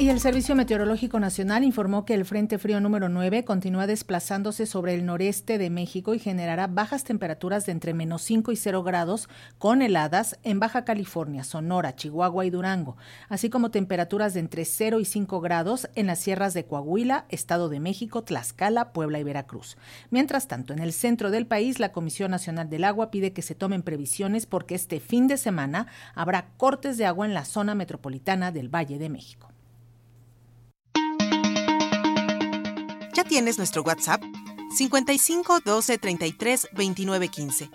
Y el Servicio Meteorológico Nacional informó que el Frente Frío número 9 continúa desplazándose sobre el noreste de México y generará bajas temperaturas de entre menos 5 y 0 grados con heladas en Baja California, Sonora, Chihuahua y Durango, así como temperaturas de entre 0 y 5 grados en las sierras de Coahuila, Estado de México, Tlaxcala, Puebla y Veracruz. Mientras tanto, en el centro del país, la Comisión Nacional del Agua pide que se tomen previsiones porque este fin de semana habrá cortes de agua en la zona metropolitana del Valle de México. ¿Ya tienes nuestro WhatsApp? 55 12 33 29 15.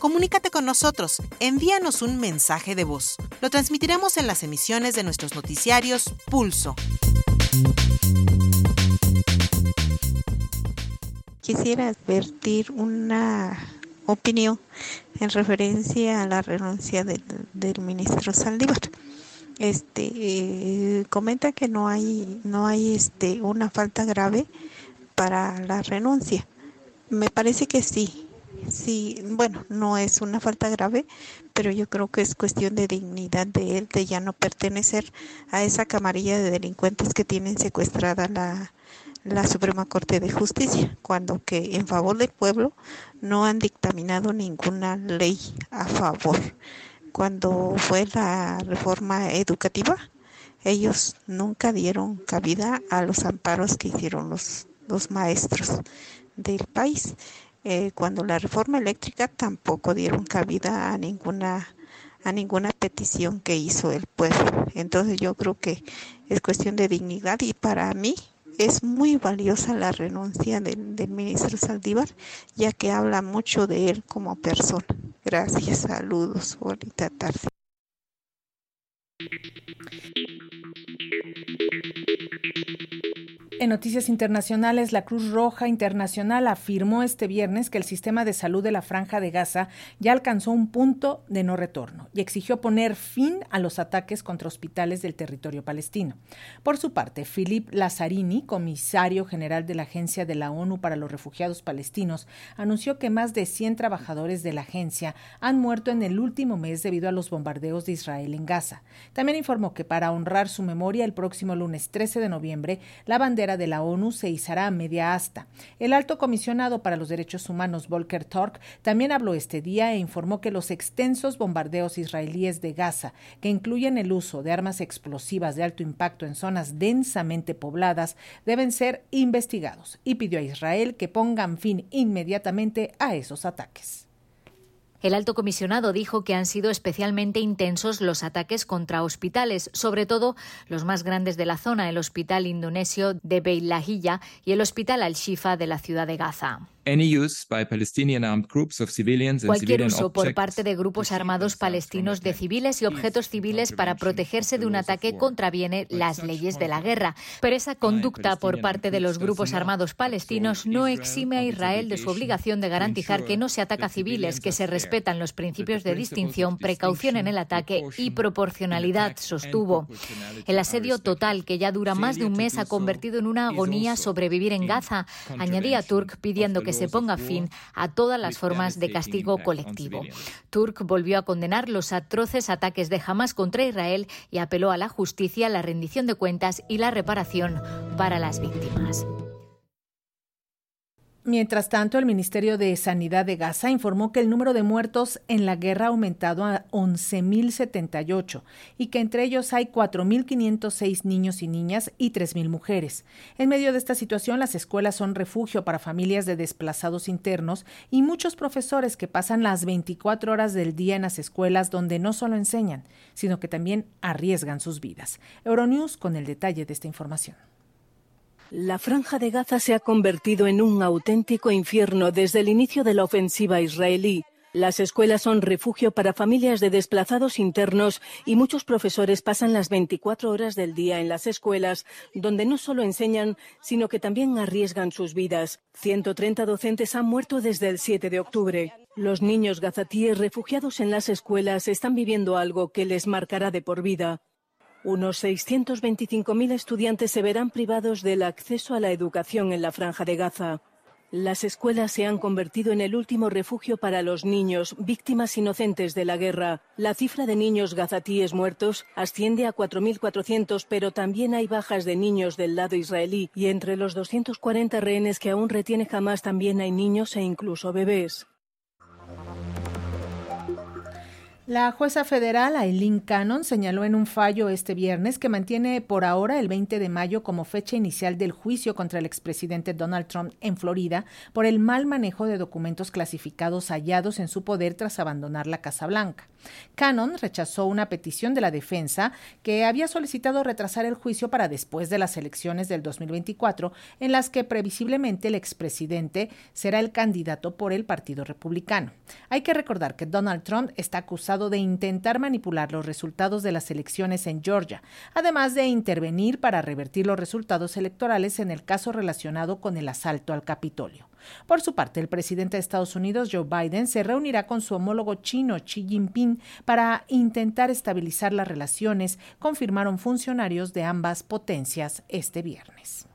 Comunícate con nosotros, envíanos un mensaje de voz. Lo transmitiremos en las emisiones de nuestros noticiarios Pulso. Quisiera advertir una opinión en referencia a la renuncia del, del ministro Saldívar este eh, comenta que no hay no hay este una falta grave para la renuncia. Me parece que sí sí bueno no es una falta grave pero yo creo que es cuestión de dignidad de él de ya no pertenecer a esa camarilla de delincuentes que tienen secuestrada la la Suprema Corte de Justicia, cuando que en favor del pueblo no han dictaminado ninguna ley a favor cuando fue la reforma educativa, ellos nunca dieron cabida a los amparos que hicieron los, maestros del país. Eh, cuando la reforma eléctrica tampoco dieron cabida a ninguna a ninguna petición que hizo el pueblo. Entonces yo creo que es cuestión de dignidad y para mí es muy valiosa la renuncia del, ministro Saldívar, ya que habla mucho de él como persona. Gracias, saludos, bonita tarde. En noticias internacionales, la Cruz Roja Internacional afirmó este viernes que el sistema de salud de la Franja de Gaza ya alcanzó un punto de no retorno y exigió poner fin a los ataques contra hospitales del territorio palestino. Por su parte, Philip Lazzarini, comisario general de la Agencia de la ONU para los Refugiados Palestinos, anunció que más de 100 trabajadores de la agencia han muerto en el último mes debido a los bombardeos de Israel en Gaza. También informó que para honrar su memoria, el próximo lunes 13 de noviembre, la bandera de la ONU se izará a media asta. El alto comisionado para los derechos humanos Volker Turk también habló este día e informó que los extensos bombardeos israelíes de Gaza, que incluyen el uso de armas explosivas de alto impacto en zonas densamente pobladas, deben ser investigados y pidió a Israel que pongan fin inmediatamente a esos ataques. El alto comisionado dijo que han sido especialmente intensos los ataques contra hospitales, sobre todo los más grandes de la zona, el Hospital Indonesio de Beit Lahilla y el Hospital Al-Shifa de la ciudad de Gaza. Cualquier uso por parte de grupos armados palestinos de civiles y objetos civiles para protegerse de un ataque contraviene las leyes de la guerra. Pero esa conducta por parte de los grupos armados palestinos no exime a Israel de su obligación de garantizar que no se ataca a civiles, que se respetan los principios de distinción, precaución en el ataque y proporcionalidad, sostuvo. El asedio total, que ya dura más de un mes, ha convertido en una agonía sobrevivir en Gaza, añadía Turk pidiendo que se ponga fin a todas las formas de castigo colectivo. Turk volvió a condenar los atroces ataques de Hamas contra Israel y apeló a la justicia, la rendición de cuentas y la reparación para las víctimas. Mientras tanto, el Ministerio de Sanidad de Gaza informó que el número de muertos en la guerra ha aumentado a 11.078 y que entre ellos hay 4.506 niños y niñas y 3.000 mujeres. En medio de esta situación, las escuelas son refugio para familias de desplazados internos y muchos profesores que pasan las 24 horas del día en las escuelas donde no solo enseñan, sino que también arriesgan sus vidas. Euronews con el detalle de esta información. La franja de Gaza se ha convertido en un auténtico infierno desde el inicio de la ofensiva israelí. Las escuelas son refugio para familias de desplazados internos y muchos profesores pasan las 24 horas del día en las escuelas, donde no solo enseñan, sino que también arriesgan sus vidas. 130 docentes han muerto desde el 7 de octubre. Los niños gazatíes refugiados en las escuelas están viviendo algo que les marcará de por vida. Unos 625.000 estudiantes se verán privados del acceso a la educación en la franja de Gaza. Las escuelas se han convertido en el último refugio para los niños, víctimas inocentes de la guerra. La cifra de niños gazatíes muertos asciende a 4.400, pero también hay bajas de niños del lado israelí y entre los 240 rehenes que aún retiene Hamas también hay niños e incluso bebés. La jueza federal Aileen Cannon señaló en un fallo este viernes que mantiene por ahora el 20 de mayo como fecha inicial del juicio contra el expresidente Donald Trump en Florida por el mal manejo de documentos clasificados hallados en su poder tras abandonar la Casa Blanca. Cannon rechazó una petición de la defensa que había solicitado retrasar el juicio para después de las elecciones del 2024, en las que previsiblemente el expresidente será el candidato por el Partido Republicano. Hay que recordar que Donald Trump está acusado de intentar manipular los resultados de las elecciones en Georgia, además de intervenir para revertir los resultados electorales en el caso relacionado con el asalto al Capitolio. Por su parte, el presidente de Estados Unidos, Joe Biden, se reunirá con su homólogo chino, Xi Jinping, para intentar estabilizar las relaciones, confirmaron funcionarios de ambas potencias este viernes.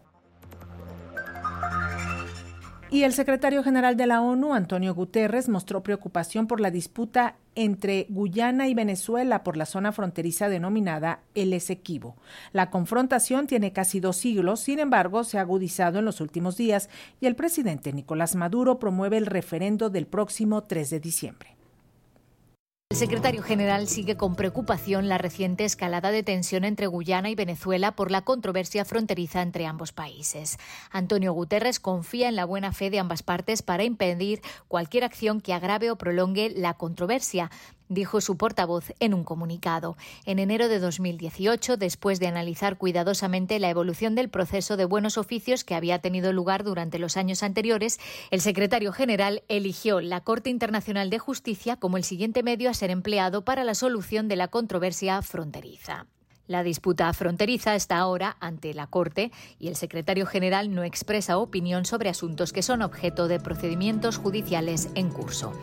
Y el secretario general de la ONU, Antonio Guterres, mostró preocupación por la disputa entre Guyana y Venezuela por la zona fronteriza denominada El Esequibo. La confrontación tiene casi dos siglos, sin embargo, se ha agudizado en los últimos días y el presidente Nicolás Maduro promueve el referendo del próximo 3 de diciembre. El secretario general sigue con preocupación la reciente escalada de tensión entre Guyana y Venezuela por la controversia fronteriza entre ambos países. Antonio Guterres confía en la buena fe de ambas partes para impedir cualquier acción que agrave o prolongue la controversia, dijo su portavoz en un comunicado. En enero de 2018, después de analizar cuidadosamente la evolución del proceso de buenos oficios que había tenido lugar durante los años anteriores, el secretario general eligió la Corte Internacional de Justicia como el siguiente medio a ser empleado para la solución de la controversia fronteriza. La disputa fronteriza está ahora ante la Corte y el secretario general no expresa opinión sobre asuntos que son objeto de procedimientos judiciales en curso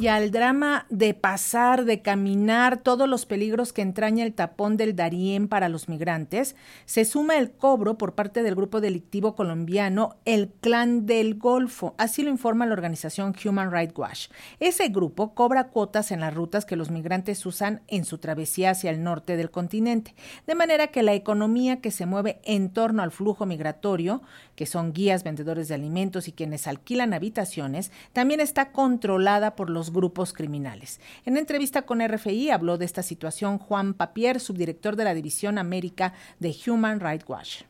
y al drama de pasar, de caminar, todos los peligros que entraña el tapón del Darién para los migrantes, se suma el cobro por parte del grupo delictivo colombiano El Clan del Golfo. Así lo informa la organización Human Rights Watch. Ese grupo cobra cuotas en las rutas que los migrantes usan en su travesía hacia el norte del continente, de manera que la economía que se mueve en torno al flujo migratorio, que son guías, vendedores de alimentos y quienes alquilan habitaciones, también está controlada por los grupos criminales. En entrevista con RFI habló de esta situación Juan Papier, subdirector de la División América de Human Rights Watch.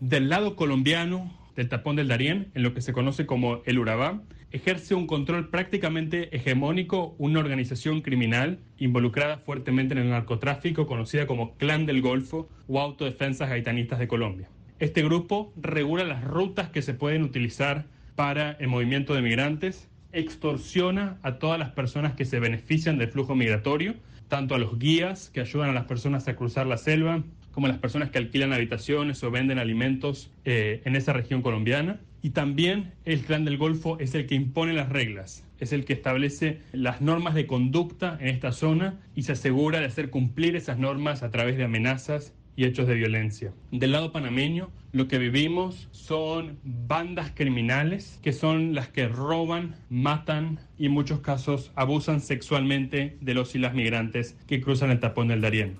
Del lado colombiano del tapón del Darién, en lo que se conoce como el Urabá, ejerce un control prácticamente hegemónico una organización criminal involucrada fuertemente en el narcotráfico conocida como Clan del Golfo o Autodefensas Gaitanistas de Colombia. Este grupo regula las rutas que se pueden utilizar para el movimiento de migrantes extorsiona a todas las personas que se benefician del flujo migratorio, tanto a los guías que ayudan a las personas a cruzar la selva, como a las personas que alquilan habitaciones o venden alimentos eh, en esa región colombiana. Y también el clan del Golfo es el que impone las reglas, es el que establece las normas de conducta en esta zona y se asegura de hacer cumplir esas normas a través de amenazas y hechos de violencia. Del lado panameño, lo que vivimos son bandas criminales que son las que roban, matan y en muchos casos abusan sexualmente de los y las migrantes que cruzan el tapón del Darién.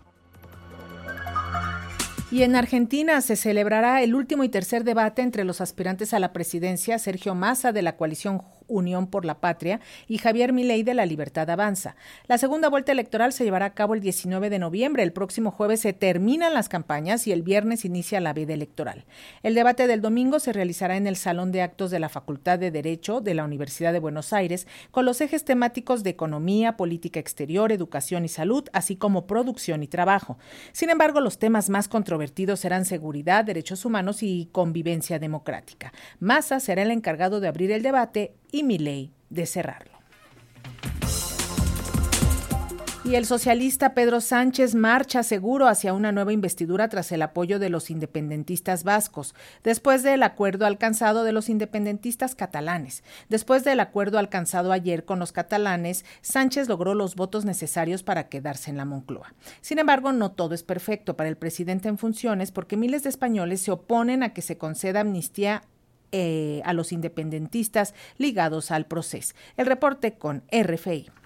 Y en Argentina se celebrará el último y tercer debate entre los aspirantes a la presidencia, Sergio Massa de la coalición Unión por la Patria y Javier Milei de La Libertad Avanza. La segunda vuelta electoral se llevará a cabo el 19 de noviembre. El próximo jueves se terminan las campañas y el viernes inicia la veda electoral. El debate del domingo se realizará en el Salón de Actos de la Facultad de Derecho de la Universidad de Buenos Aires con los ejes temáticos de economía, política exterior, educación y salud, así como producción y trabajo. Sin embargo, los temas más controvertidos serán seguridad, derechos humanos y convivencia democrática. Massa será el encargado de abrir el debate y Milei de cerrarlo. Y el socialista Pedro Sánchez marcha seguro hacia una nueva investidura tras el apoyo de los independentistas vascos, después del acuerdo alcanzado de los independentistas catalanes. Después del acuerdo alcanzado ayer con los catalanes, Sánchez logró los votos necesarios para quedarse en la Moncloa. Sin embargo, no todo es perfecto para el presidente en funciones porque miles de españoles se oponen a que se conceda amnistía eh, a los independentistas ligados al proceso. El reporte con RFI.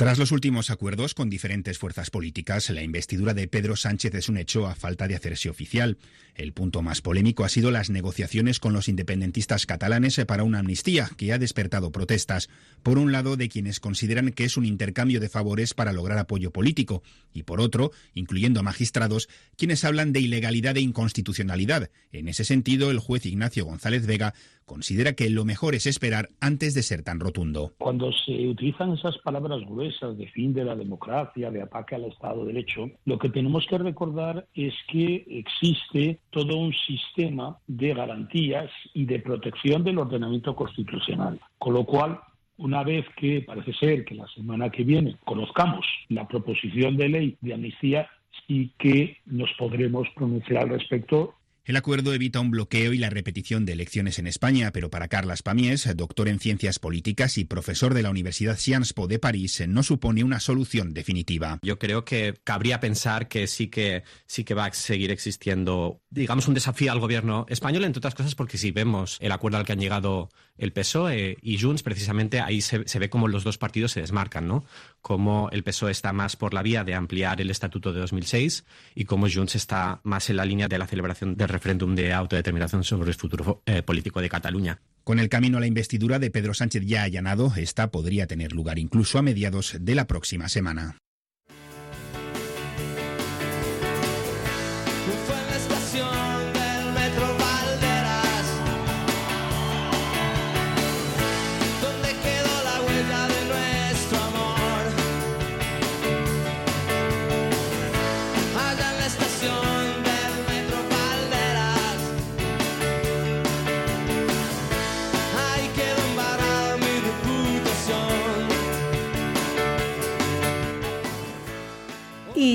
Tras los últimos acuerdos con diferentes fuerzas políticas, la investidura de Pedro Sánchez es un hecho a falta de hacerse oficial. El punto más polémico ha sido las negociaciones con los independentistas catalanes para una amnistía que ha despertado protestas, por un lado de quienes consideran que es un intercambio de favores para lograr apoyo político, y por otro, incluyendo magistrados, quienes hablan de ilegalidad e inconstitucionalidad. En ese sentido, el juez Ignacio González Vega considera que lo mejor es esperar antes de ser tan rotundo. Cuando se utilizan esas palabras gruesas de fin de la democracia, de ataque al Estado de Derecho, lo que tenemos que recordar es que existe todo un sistema de garantías y de protección del ordenamiento constitucional. Con lo cual, una vez que parece ser que la semana que viene conozcamos la proposición de ley de amnistía, sí que nos podremos pronunciar al respecto el acuerdo evita un bloqueo y la repetición de elecciones en España, pero para Carlas Pamies, doctor en ciencias políticas y profesor de la Universidad Sciences Po de París, no supone una solución definitiva. Yo creo que cabría pensar que sí que sí que va a seguir existiendo, digamos, un desafío al gobierno español, entre otras cosas, porque si vemos el acuerdo al que han llegado el PSOE y Junts, precisamente ahí se, ve como los dos partidos se desmarcan, ¿no? Como el PSOE está más por la vía de ampliar el estatuto de 2006 y como Junts está más en la línea de la celebración del referéndum de autodeterminación sobre el futuro eh, político de Cataluña. Con el camino a la investidura de Pedro Sánchez ya allanado, esta podría tener lugar incluso a mediados de la próxima semana.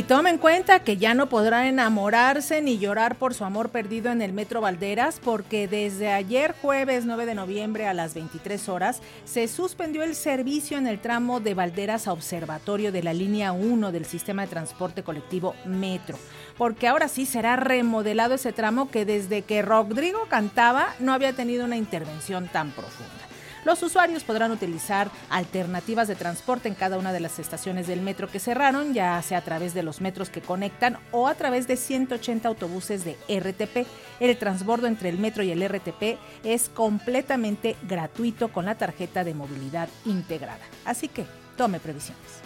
Tome en cuenta que ya no podrá enamorarse ni llorar por su amor perdido en el Metro Valderas porque desde ayer jueves 9 de noviembre a las 23 horas se suspendió el servicio en el tramo de Valderas a Observatorio de la línea 1 del sistema de transporte colectivo Metro. Porque ahora sí será remodelado ese tramo que desde que Rodrigo cantaba no había tenido una intervención tan profunda. Los usuarios podrán utilizar alternativas de transporte en cada una de las estaciones del metro que cerraron, ya sea a través de los metros que conectan o a través de 180 autobuses de RTP. El transbordo entre el metro y el RTP es completamente gratuito con la tarjeta de movilidad integrada. Así que tome previsiones.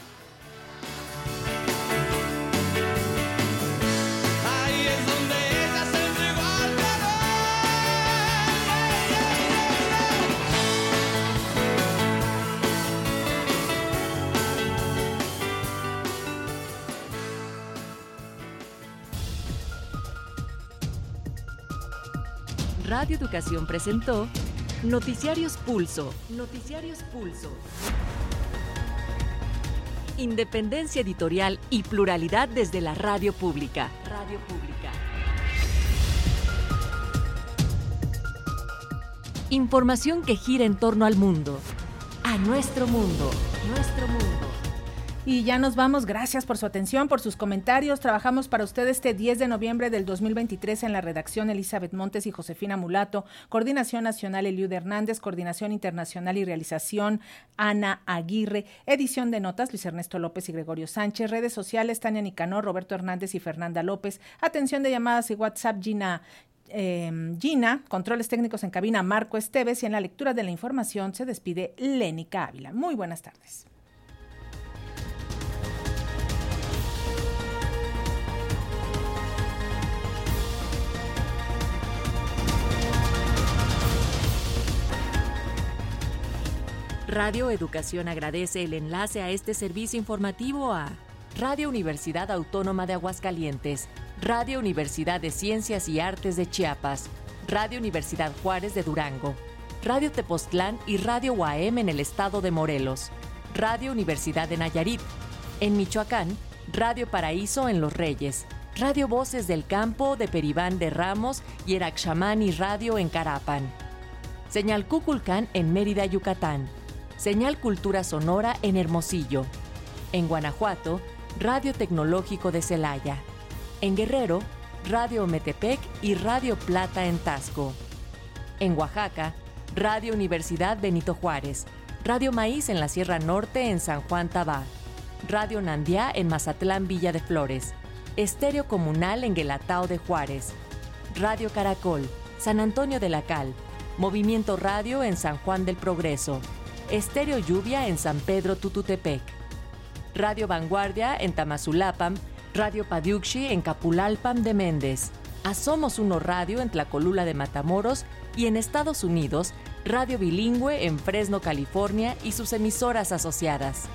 Radio Educación presentó Noticiarios Pulso. Noticiarios Pulso. Independencia editorial y pluralidad desde la radio pública. Radio pública. Información que gira en torno al mundo. A nuestro mundo. Nuestro mundo. Y ya nos vamos. Gracias por su atención, por sus comentarios. Trabajamos para usted este 10 de noviembre del 2023 en la redacción Elizabeth Montes y Josefina Mulato, Coordinación Nacional Eliud Hernández, Coordinación Internacional y Realización Ana Aguirre, edición de notas Luis Ernesto López y Gregorio Sánchez, redes sociales Tania Nicanor, Roberto Hernández y Fernanda López, atención de llamadas y WhatsApp Gina em, Gina, controles técnicos en cabina Marco Esteves y en la lectura de la información se despide Lénica Ávila. Muy buenas tardes. Radio Educación agradece el enlace a este servicio informativo a Radio Universidad Autónoma de Aguascalientes, Radio Universidad de Ciencias y Artes de Chiapas, Radio Universidad Juárez de Durango, Radio Tepoztlán y Radio UAM en el estado de Morelos, Radio Universidad de Nayarit. En Michoacán, Radio Paraíso en Los Reyes, Radio Voces del Campo de Peribán de Ramos y y Radio en Carapan. Señal Cuculcán en Mérida, Yucatán. Señal Cultura Sonora en Hermosillo. En Guanajuato, Radio Tecnológico de Celaya. En Guerrero, Radio Metepec y Radio Plata en Tasco. En Oaxaca, Radio Universidad Benito Juárez, Radio Maíz en la Sierra Norte en San Juan Tabá, Radio Nandiá en Mazatlán Villa de Flores, Estéreo Comunal en Guelatao de Juárez, Radio Caracol, San Antonio de la Cal, Movimiento Radio en San Juan del Progreso, Estéreo Lluvia en San Pedro Tututepec, Radio Vanguardia en Tamazulapam, Radio Padiuxi en Capulalpam de Méndez, Asomos Uno Radio en Tlacolula de Matamoros y en Estados Unidos, Radio Bilingüe en Fresno, California y sus emisoras asociadas.